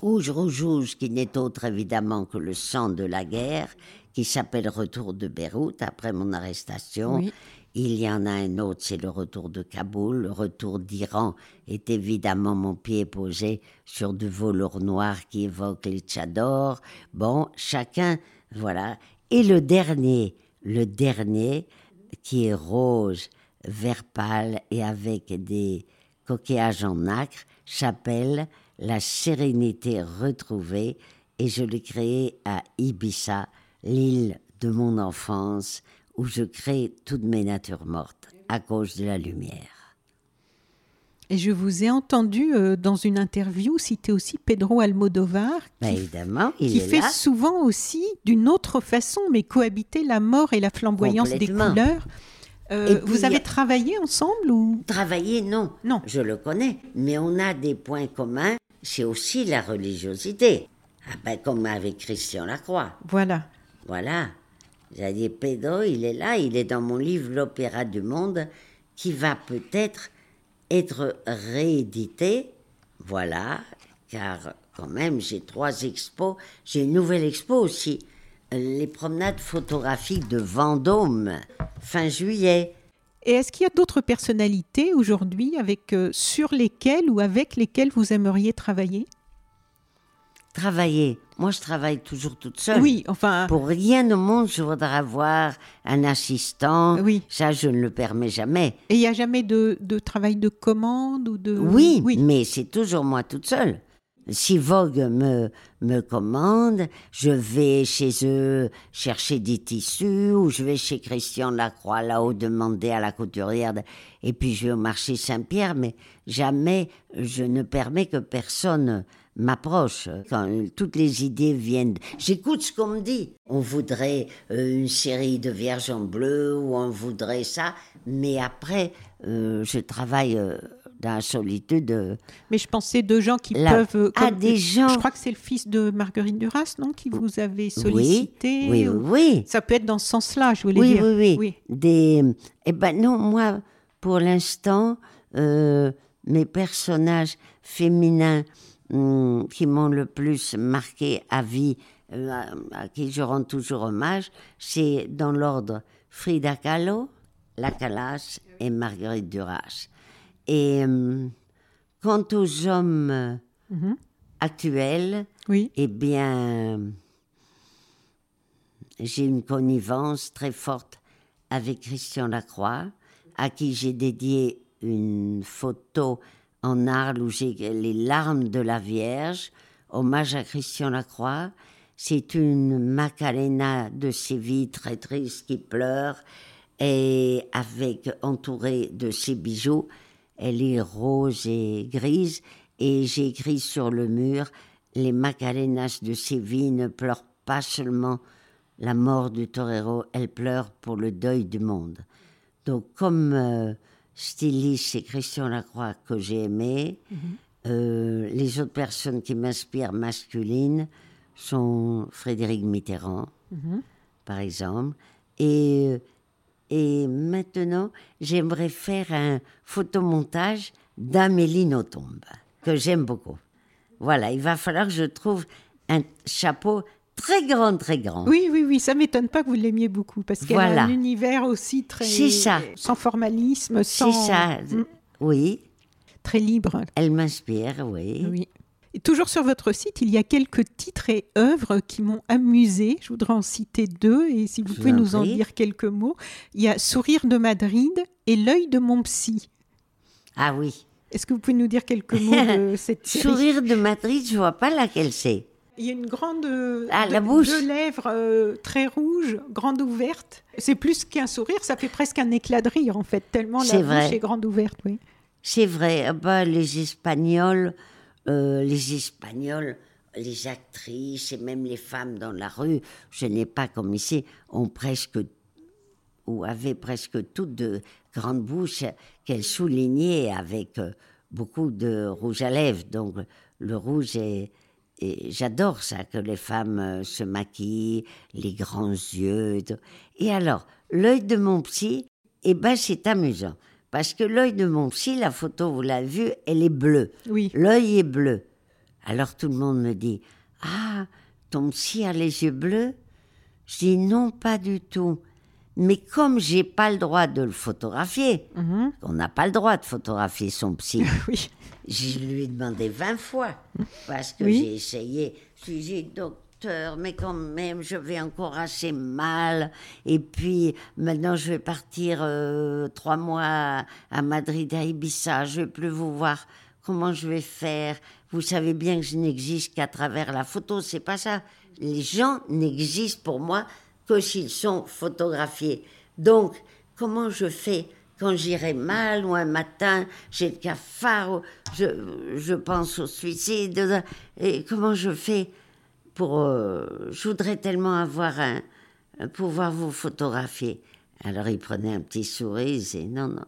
Rouge, rouge, rouge, qui n'est autre évidemment que le sang de la guerre, qui s'appelle Retour de Beyrouth après mon arrestation. Il y en a un autre, c'est le retour de Kaboul. Le retour d'Iran est évidemment mon pied posé sur du velours noir qui évoque les tchadors. Bon, chacun, voilà. Et le dernier, le dernier, qui est rose, vert pâle et avec des coquillages en nacre, s'appelle La sérénité retrouvée et je l'ai créé à Ibiza, l'île de mon enfance où je crée toutes mes natures mortes à cause de la lumière. Et je vous ai entendu euh, dans une interview citer aussi Pedro Almodovar, qui, bah, évidemment, il qui fait souvent aussi d'une autre façon, mais cohabiter la mort et la flamboyance des couleurs. Euh, vous avez travaillé ensemble ou? Travailler, non. Non. Je le connais. Mais on a des points communs. C'est aussi la religiosité. Ah ben, comme avec Christian Lacroix. Voilà. Voilà. J'ai dit, Pedro, il est là, il est dans mon livre L'Opéra du Monde, qui va peut-être être réédité. Voilà, car quand même, j'ai trois expos. J'ai une nouvelle expo aussi les promenades photographiques de Vendôme, fin juillet. Et est-ce qu'il y a d'autres personnalités aujourd'hui avec, euh, sur lesquelles ou avec lesquelles vous aimeriez travailler? Travailler. Moi, je travaille toujours toute seule. Oui, enfin. Pour rien au monde, je voudrais avoir un assistant. Oui. Ça, je ne le permets jamais. Et il n'y a jamais de, de, travail de commande ou de. Oui, oui. mais c'est toujours moi toute seule. Si Vogue me, me commande, je vais chez eux chercher des tissus ou je vais chez Christian Lacroix là-haut demander à la couturière et puis je vais au marché Saint-Pierre, mais jamais je ne permets que personne m'approche. Quand toutes les idées viennent, j'écoute ce qu'on me dit. On voudrait euh, une série de vierges en bleu ou on voudrait ça, mais après, euh, je travaille euh, dans la solitude. Mais je pensais de gens qui peuvent. à des gens. Je crois que c'est le fils de Marguerite Duras, non, qui vous avait sollicité. Oui, oui, oui. Ça peut être dans ce sens-là, je voulais oui, dire. Oui, oui, oui. Des. Eh ben non, moi, pour l'instant, euh, mes personnages féminins hum, qui m'ont le plus marqué à vie, euh, à, qui je rends toujours hommage, c'est dans l'ordre Frida Kahlo, La Calas et Marguerite Duras. Et euh, quant aux hommes mhm. actuels, oui. eh bien, j'ai une connivence très forte avec Christian Lacroix, à qui j'ai dédié une photo en Arles où j'ai les larmes de la Vierge, hommage à Christian Lacroix. C'est une Macarena de Séville très triste qui pleure et avec entourée de ses bijoux. Elle est rose et grise et j'ai écrit sur le mur Les Macarenas de Séville ne pleurent pas seulement la mort du torero, elles pleurent pour le deuil du monde. Donc, comme euh, styliste, c'est Christian Lacroix que j'ai aimé. Mhm. Euh, les autres personnes qui m'inspirent masculines sont Frédéric Mitterrand, mhm. par exemple, et et maintenant, j'aimerais faire un photomontage d'Amélie Nothomb, que j'aime beaucoup. Voilà, il va falloir que je trouve un chapeau très grand, très grand. Oui, oui, oui, ça m'étonne pas que vous l'aimiez beaucoup, parce qu'elle a un univers aussi très... ça. Sans formalisme, sans... C'est ça, mm. oui. Très libre. Elle m'inspire, oui. Oui toujours sur votre site, il y a quelques titres et œuvres qui m'ont amusé. Je voudrais en citer deux et si vous pouvez nous en dire quelques mots. Il y a Sourire de Madrid et L'œil de mon psy. Ah oui. Est-ce que vous pouvez nous dire quelques mots de cette série? Sourire de Madrid, je vois pas laquelle c'est. Il y a une grande euh, Ah, de- la bouche. deux lèvres euh, très rouges, grande ouverte. C'est plus qu'un sourire, ça fait presque un éclat de rire en fait, tellement la C'est bouche vrai. est grande ouverte. Oui. C'est vrai, ah bah, les Espagnols, euh, les Espagnols, les actrices et même les femmes dans la rue, je n'ai pas comme ici, ont presque ou avaient presque toutes de grandes bouches qu'elles soulignaient avec euh, beaucoup de rouge à lèvres. Donc le rouge est, et j'adore ça, que les femmes euh, se maquillent, les grands yeux. et alors, l'œil de mon psy, eh ben, c'est amusant. Parce que l'œil de mon psy, la photo, vous l'avez vue, elle est bleue. Oui. L'œil est bleu. Alors tout le monde me dit Ah, ton psy a les yeux bleus? Je dis Non, pas du tout. Mais comme j'ai pas le droit de le photographier, Mhm. on n'a pas le droit de photographier son psy, Oui. je lui ai demandé 20 fois, parce que Oui. j'ai essayé. Je lui ai dit, mais quand même, je vais encore assez mal. Et puis, maintenant, je vais partir euh, trois mois à, Madrid, à Ibiza. Je vais plus vous voir. Comment je vais faire? Vous savez bien que je n'existe qu'à travers la photo. C'est pas ça. Les gens n'existent pour moi que s'ils sont photographiés. Donc, comment je fais quand j'irai mal ou un matin, j'ai le cafard, je pense au suicide, et comment je fais? Euh, je voudrais tellement avoir un... pouvoir vous photographier. Alors il prenait un petit sourire, il disait non, non,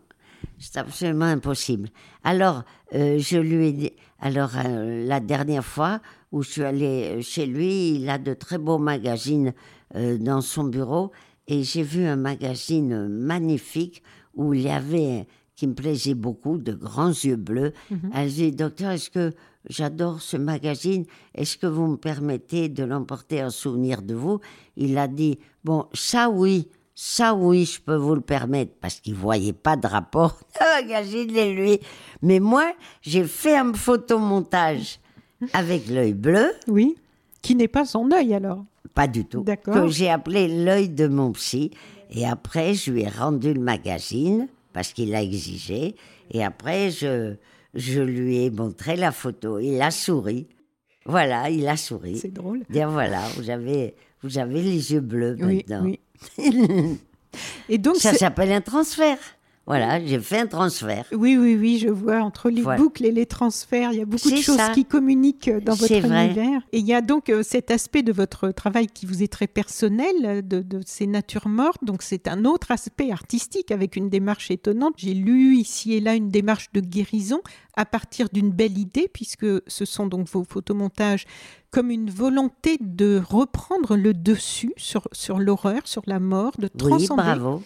c'est absolument impossible. Alors euh, je lui ai dit, alors euh, la dernière fois où je suis allée chez lui, il a de très beaux magazines euh, dans son bureau et j'ai vu un magazine magnifique où il y avait, qui me plaisait beaucoup, de grands yeux bleus. Elle dit, docteur, est-ce que j'adore ce magazine, est-ce que vous me permettez de l'emporter en souvenir de vous? Il a dit, bon, ça oui, ça oui, je peux vous le permettre, parce qu'il voyait pas de rapport de magazine et lui. Mais moi, j'ai fait un photomontage avec l'œil bleu, Oui. Qui n'est pas son œil alors. pas du tout. D'accord. Que j'ai appelé l'œil de mon psy. Et après, je lui ai rendu le magazine parce qu'il l'a exigé. Et après, je, je lui ai montré la photo. Il a souri. Voilà, il a souri. C'est drôle. Dire voilà, vous avez, vous avez les yeux bleus Oui, maintenant. oui. Et donc, Ça s'appelle un transfert. Voilà, j'ai fait un transfert. oui, oui, oui, je vois entre les Voilà. boucles et les transferts, il y a beaucoup de choses ça. qui communiquent euh, dans votre C'est vrai. univers. Et il y a donc euh, cet aspect de votre travail qui vous est très personnel, euh, de, de ces natures mortes. Donc c'est un autre aspect artistique avec une démarche étonnante. J'ai lu ici et là une démarche de guérison à partir d'une belle idée, puisque ce sont donc vos photomontages comme une volonté de reprendre le dessus sur, sur l'horreur, sur la mort, de Oui, transcender bravo.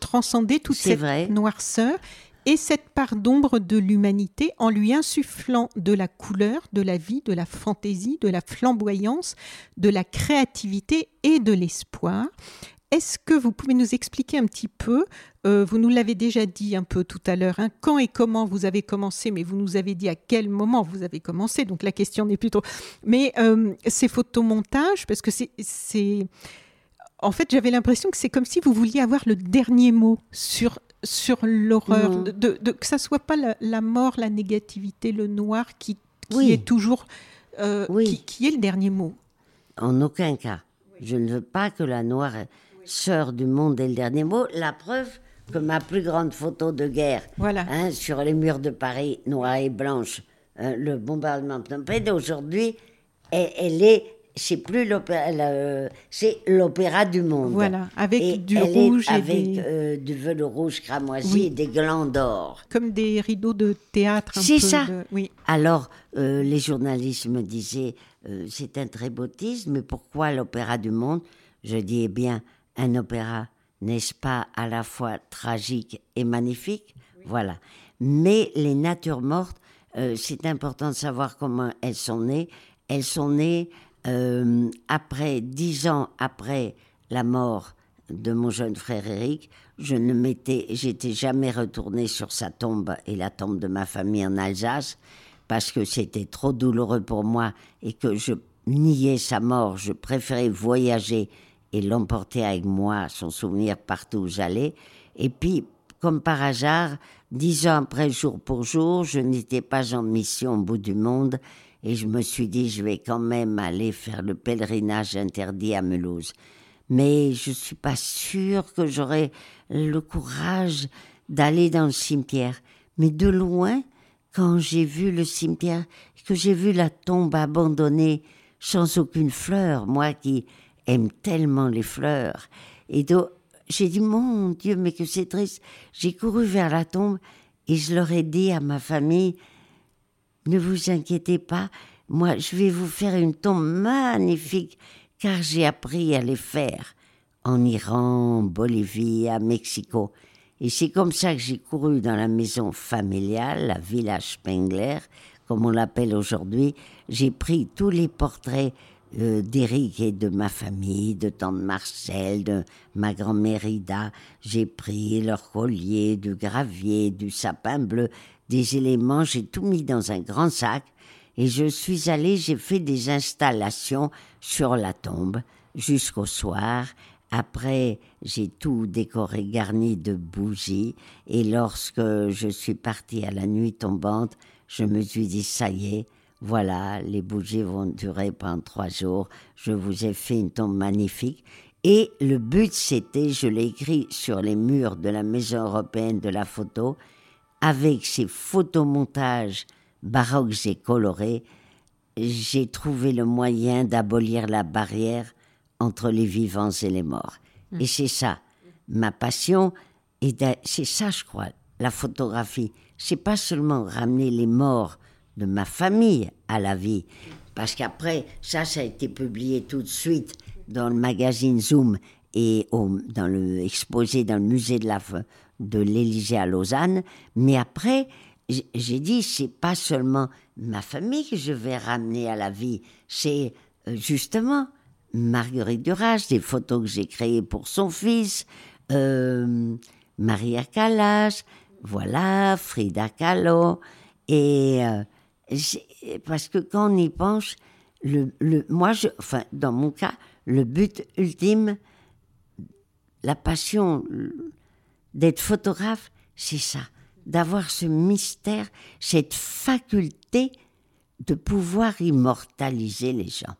De transcender toute cette vrai. noirceur et cette part d'ombre de l'humanité en lui insufflant de la couleur, de la vie, de la fantaisie, de la flamboyance, de la créativité et de l'espoir. Est-ce que vous pouvez nous expliquer un petit peu, euh, vous nous l'avez déjà dit un peu tout à l'heure, hein, quand et comment vous avez commencé, mais vous nous avez dit à quel moment vous avez commencé, donc la question n'est plus trop... Mais euh, ces photomontages, parce que c'est... En fait, j'avais l'impression que c'est comme si vous vouliez avoir le dernier mot sur, sur l'horreur, de, de- de- que ça soit pas la, la mort, la négativité, le noir qui, qui Oui. est toujours, euh, Oui. qui, qui est le dernier mot. En aucun cas. Je ne veux pas que la noire sœur du monde ait le dernier mot. La preuve que ma plus grande photo de guerre, Voilà. hein, sur les murs de Paris, noire et blanche, hein, le bombardement de Penh, aujourd'hui, elle, elle est, c'est plus l'opéra, c'est l'opéra du monde. Voilà, avec Et du rouge et avec des- euh, du velours rouge cramoisi Oui. et des glands d'or. Comme des rideaux de théâtre. C'est ça. de- Oui. Alors, euh, les journalistes me disaient, euh, c'est un très beau titre, mais pourquoi l'opéra du monde? Je dis, eh bien, un opéra, n'est-ce pas à la fois tragique et magnifique? Voilà. Mais les natures mortes, c'est important de savoir comment elles sont nées. Elles sont nées euh, après, dix ans après la mort de mon jeune frère Eric, je ne m'étais, j'étais jamais retournée sur sa tombe et la tombe de ma famille en Alsace parce que c'était trop douloureux pour moi et que je niais sa mort. Je préférais voyager et l'emporter avec moi, son souvenir partout où j'allais. Et puis, comme par hasard, dix ans après, jour pour jour, je n'étais pas en mission au bout du monde et je me suis dit, je vais quand même aller faire le pèlerinage interdit à Mulhouse. Mais je suis pas sûre que j'aurai le courage d'aller dans le cimetière. Mais de loin, quand j'ai vu le cimetière, que j'ai vu la tombe abandonnée sans aucune fleur, moi qui aime tellement les fleurs, et donc j'ai dit, mon Dieu, mais que c'est triste. J'ai couru vers la tombe et je leur ai dit à ma famille, ne vous inquiétez pas, moi je vais vous faire une tombe magnifique, car j'ai appris à les faire en Iran, Bolivie, à Mexico. Et c'est comme ça que j'ai couru dans la maison familiale, la Villa Spengler, comme on l'appelle aujourd'hui. J'ai pris tous les portraits euh, d'Éric et de ma famille, de tante Marcel, de ma grand-mère Ida. J'ai pris leur collier, du gravier, du sapin bleu, des éléments. J'ai tout mis dans un grand sac. Et je suis allée, j'ai fait des installations sur la tombe jusqu'au soir. Après, j'ai tout décoré, garni de bougies. Et lorsque je suis partie à la nuit tombante, je me suis dit, ça y est, voilà, les bougies vont durer pendant trois jours. Je vous ai fait une tombe magnifique. Et le but, c'était, je l'ai écrit sur les murs de la Maison européenne de la photo, avec ces photomontages baroques et colorés, j'ai trouvé le moyen d'abolir la barrière entre les vivants et les morts. Et c'est ça, ma passion, et c'est ça, je crois, la photographie. C'est pas seulement ramener les morts de ma famille à la vie, parce qu'après, ça, ça a été publié tout de suite dans le magazine Zoom et au, dans le exposé dans le musée de la de l'Élysée à Lausanne. Mais après, j'ai dit, c'est pas seulement ma famille que je vais ramener à la vie, c'est euh, justement Marguerite Duras, des photos que j'ai créées pour son fils, euh, Maria Callas, voilà, Frida Kahlo. Et euh, parce que quand on y pense, le, le, moi, je, enfin, dans mon cas, le but ultime, la passion d'être photographe, c'est ça, d'avoir ce mystère, cette faculté de pouvoir immortaliser les gens.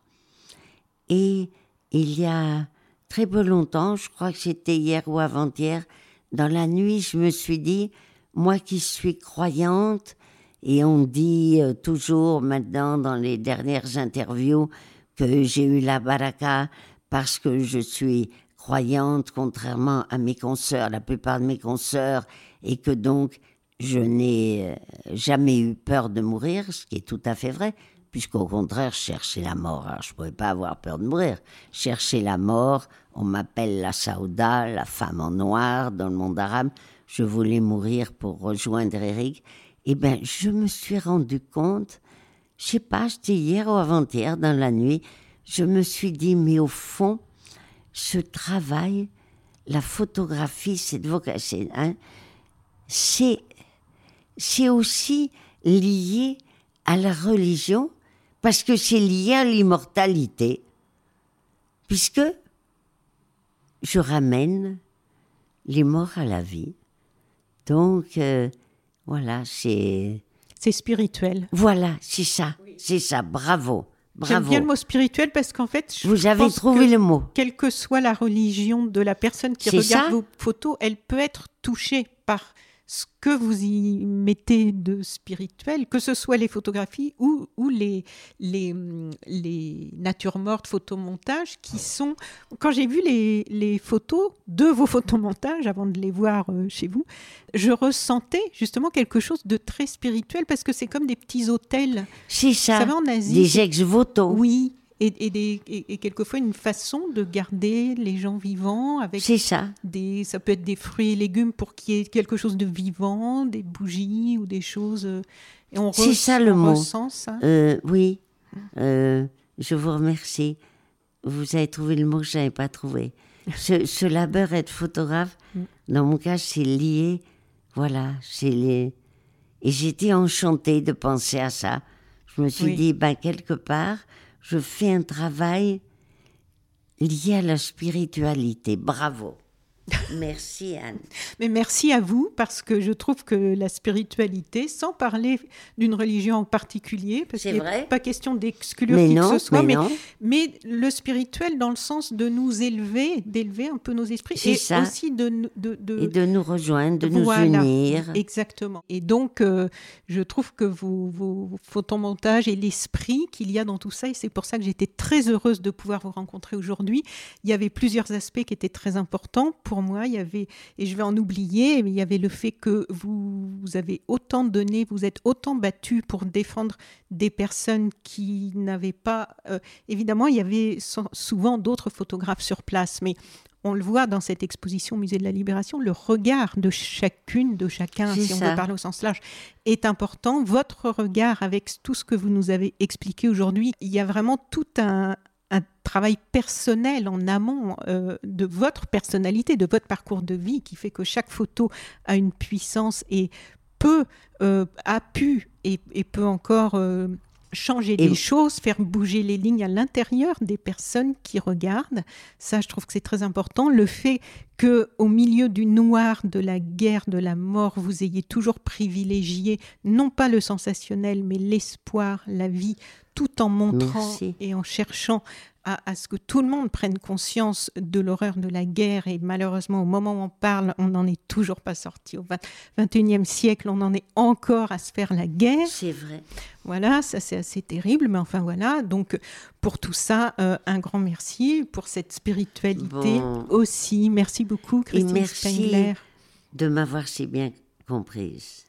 Et il y a très peu longtemps, je crois que c'était hier ou avant-hier, dans la nuit, je me suis dit, moi qui suis croyante, et on dit euh, toujours maintenant dans les dernières interviews que j'ai eu la baraka parce que je suis croyante, contrairement à mes consoeurs, la plupart de mes consoeurs, et que donc je n'ai euh, jamais eu peur de mourir, ce qui est tout à fait vrai, puisqu'au contraire, chercher la mort. Alors, je ne pouvais pas avoir peur de mourir. Chercher la mort, on m'appelle la Saouda, la femme en noir dans le monde arabe. Je voulais mourir pour rejoindre Eric. Eh bien, je me suis rendu compte, je sais pas, c'était hier ou avant-hier dans la nuit, je me suis dit, mais au fond, ce travail, la photographie, cette vocation, hein, c'est, c'est aussi lié à la religion parce que c'est lié à l'immortalité, puisque je ramène les morts à la vie. Donc, euh, voilà, c'est... C'est spirituel. Voilà, c'est ça, c'est ça, bravo. J'aime bien le mot spirituel parce qu'en fait, je vous avez trouvé le mot. Quelle que soit la religion de la personne qui regarde vos photos, elle peut être touchée par ce que vous y mettez de spirituel, que ce soit les photographies ou, ou les, les, les natures mortes photomontages qui sont... Quand j'ai vu les, les, photos de vos photomontages avant de les voir euh, chez vous, je ressentais justement quelque chose de très spirituel parce que c'est comme des petits hôtels. C'est ça. ça va en Asie. Des ex-voto. Oui, et, quelquefois une façon de garder les gens vivants avec c'est ça. des ça peut être des fruits et légumes pour qu'il y ait quelque chose de vivant des bougies ou des choses euh, et on c'est ça le mot. euh, oui. Euh, je vous remercie. Vous avez trouvé le mot que je n'avais pas trouvé. Ce, ce labeur être photographe mm. dans mon cas c'est lié voilà c'est lié. Et j'étais enchantée de penser à ça. Je me suis dit ben quelque part je fais un travail lié à la spiritualité. Bravo. Merci Anne. Mais merci à vous parce que je trouve que la spiritualité, sans parler d'une religion en particulier, parce C'est qu'il n'est pas question d'exclure qui non, que ce soit, mais mais, non. mais le spirituel dans le sens de nous élever, d'élever un peu nos esprits et ça. aussi de, nous- de, de- Et de nous rejoindre, de nous unir. Exactement. Et donc, euh, je trouve que vos, vos photomontages et l'esprit qu'il y a dans tout ça, et c'est pour ça que j'étais très heureuse de pouvoir vous rencontrer aujourd'hui. Il y avait plusieurs aspects qui étaient très importants pour moi. Il y avait, et je vais en oublier, mais il y avait le fait que vous, vous avez autant donné, vous êtes autant battu pour défendre des personnes qui n'avaient pas. euh, évidemment, il y avait so- souvent d'autres photographes sur place, mais on le voit dans cette exposition au Musée de la Libération, le regard de chacune, de chacun, si on veut parler au sens large, est important. Votre regard avec tout ce que vous nous avez expliqué aujourd'hui, il y a vraiment tout un, un travail personnel en amont euh, de votre personnalité, de votre parcours de vie, qui fait que chaque photo a une puissance et peut, euh, a pu et, et peut encore euh, changer Et- des choses, faire bouger les lignes à l'intérieur des personnes qui regardent. Ça, je trouve que c'est très important. Le fait que, au milieu du noir de la guerre, de la mort, vous ayez toujours privilégié non pas le sensationnel, mais l'espoir, la vie, tout en montrant Merci. et en cherchant à, à ce que tout le monde prenne conscience de l'horreur de la guerre. Et malheureusement, au moment où on parle, on n'en est toujours pas sorti. Au 20 21e siècle, on en est encore à se faire la guerre. C'est vrai. Voilà, ça c'est assez terrible, mais enfin voilà. Donc pour tout ça, euh, un grand merci pour cette spiritualité Bon. aussi. Merci beaucoup, Christine merci. Spengler. De m'avoir si bien comprise.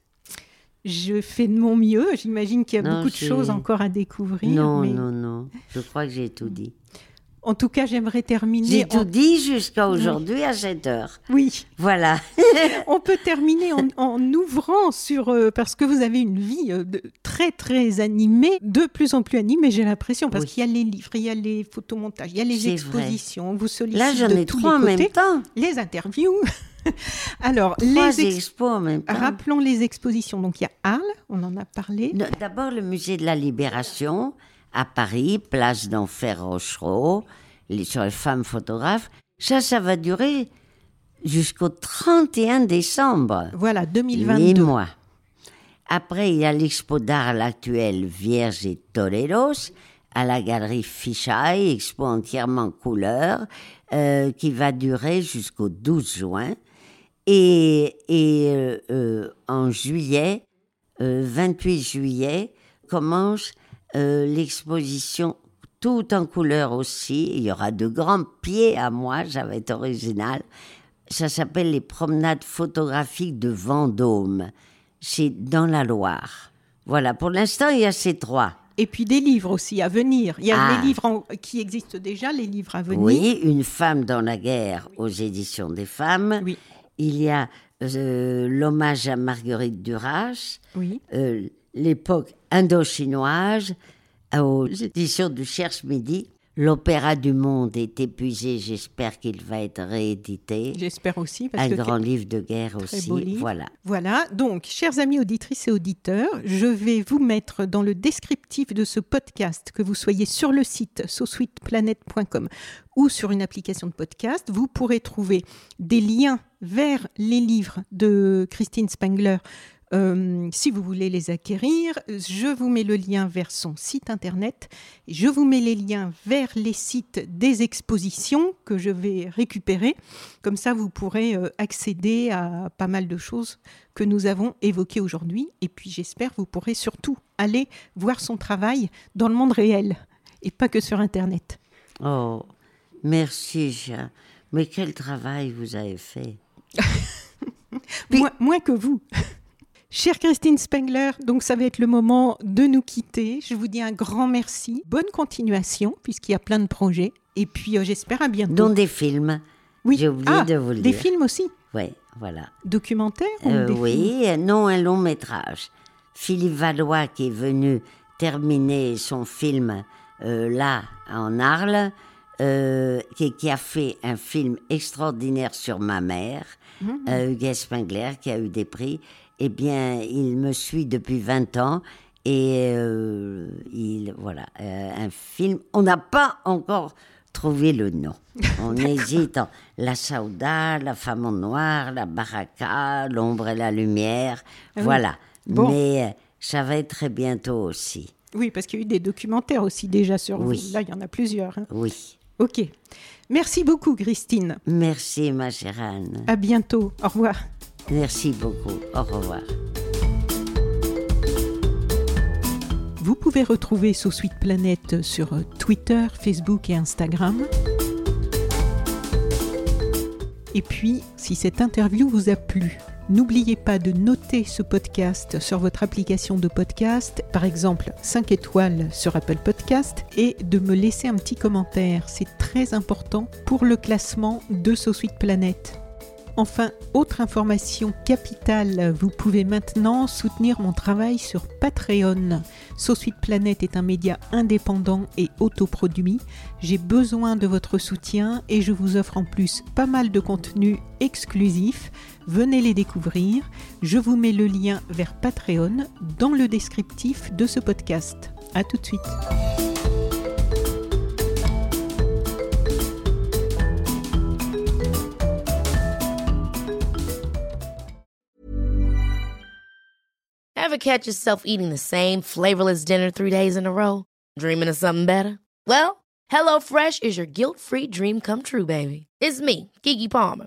Je fais de mon mieux. J'imagine qu'il y a Non, beaucoup de choses encore à découvrir. Non, mais non, non. Je crois que j'ai tout dit. En tout cas, j'aimerais terminer. J'ai tout dit jusqu'à aujourd'hui à 7 heures. Oui, Voilà. on peut terminer en, en ouvrant sur euh, parce que vous avez une vie euh, de- très très animée, de plus en plus animée, j'ai l'impression, parce Oui. qu'il y a les livres, il y a les photomontages, il y a les vrai. expositions, on vous sollicite Là, j'en ai trois en même temps. les interviews. Alors, Trois les ex- expos en même temps. rappelons les expositions. Donc il y a Arles, on en a parlé. D'abord, le musée de la Libération à Paris, place d'Enfer Rochereau, les- sur les femmes photographes. Ça, ça va durer jusqu'au 31 décembre. Voilà, Les 2022. mois. Après, il y a l'expo d'art à l'actuel Vierge et Toreros à la galerie Fichaille, expo entièrement couleur, euh, qui va durer jusqu'au 12 juin. Et, et euh, euh, en juillet, euh, 28 juillet, commence euh, l'exposition tout en couleur aussi. Il y aura de grands pieds à moi, ça va être original. Ça s'appelle les promenades photographiques de Vendôme. C'est dans la Loire. Voilà, pour l'instant, il y a ces trois. Et puis des livres aussi à venir. Il y a Ah. les livres en- qui existent déjà, les livres à venir. Oui, Une femme dans la guerre aux éditions des femmes. Oui. Il y a euh, l'hommage à Marguerite Duras, Oui. euh, l'époque indo-chinoise, aux éditions du Cherche Midi. L'opéra du monde est épuisé, j'espère qu'il va être réédité. J'espère aussi. Parce Un que grand livre de guerre Très aussi, beau livre. voilà. Voilà, donc, chers amis auditrices et auditeurs, je vais vous mettre dans le descriptif de ce podcast, que vous soyez sur le site sosweetplanet.com ou sur une application de podcast, vous pourrez trouver des liens vers les livres de Christine Spengler. euh, si vous voulez les acquérir, je vous mets le lien vers son site internet. Je vous mets les liens vers les sites des expositions que je vais récupérer. Comme ça, vous pourrez euh, accéder à pas mal de choses que nous avons évoquées aujourd'hui. Et puis, j'espère, vous pourrez surtout aller voir son travail dans le monde réel et pas que sur Internet. Oh, merci, Jean. Mais quel travail vous avez fait. Puis- Moins, moins que vous. Chère Christine Spengler, donc ça va être le moment de nous quitter. Je vous dis un grand merci. Bonne continuation, puisqu'il y a plein de projets. Et puis, euh, j'espère à bientôt. Dont des films. oui. J'ai oublié Ah, de vous le Des dire. films aussi Oui, voilà. Documentaires ou Euh, des films? oui, euh, non, un long métrage. Philippe Valois qui est venu terminer son film euh, là, en Arles, euh, qui, qui a fait un film extraordinaire sur ma mère, Mhm. euh, Hugues Spengler, qui a eu des prix. Eh bien, il me suit depuis 20 ans et euh, il, voilà, euh, un film. On n'a pas encore trouver le nom. On hésite en la Sauda, la femme en noir, la Baraka, l'ombre et la lumière. Ah oui. Voilà. Bon. Mais ça va être très bientôt aussi. Oui, parce qu'il y a eu des documentaires aussi déjà sur Oui. vous. Là, il y en a plusieurs. hein. Oui. Ok. Merci beaucoup, Christine. Merci, ma chère Anne. À bientôt. Au revoir. Merci beaucoup. Au revoir. Vous pouvez retrouver Sous Suite Planète sur Twitter, Facebook et Instagram. Et puis, si cette interview vous a plu, n'oubliez pas de noter ce podcast sur votre application de podcast, par exemple 5 étoiles sur Apple Podcast, et de me laisser un petit commentaire. C'est très important pour le classement de Sous Suite Planète. Enfin, autre information capitale, vous pouvez maintenant soutenir mon travail sur Patreon. Sauce Planète est un média indépendant et autoproduit. J'ai besoin de votre soutien et je vous offre en plus pas mal de contenus exclusifs. Venez les découvrir. Je vous mets le lien vers Patreon dans le descriptif de ce podcast. A tout de suite. Ever catch yourself eating the same flavorless dinner three days in a row? Dreaming of something better? Well, HelloFresh is your guilt free dream come true, baby. It's me, Kiki Palmer.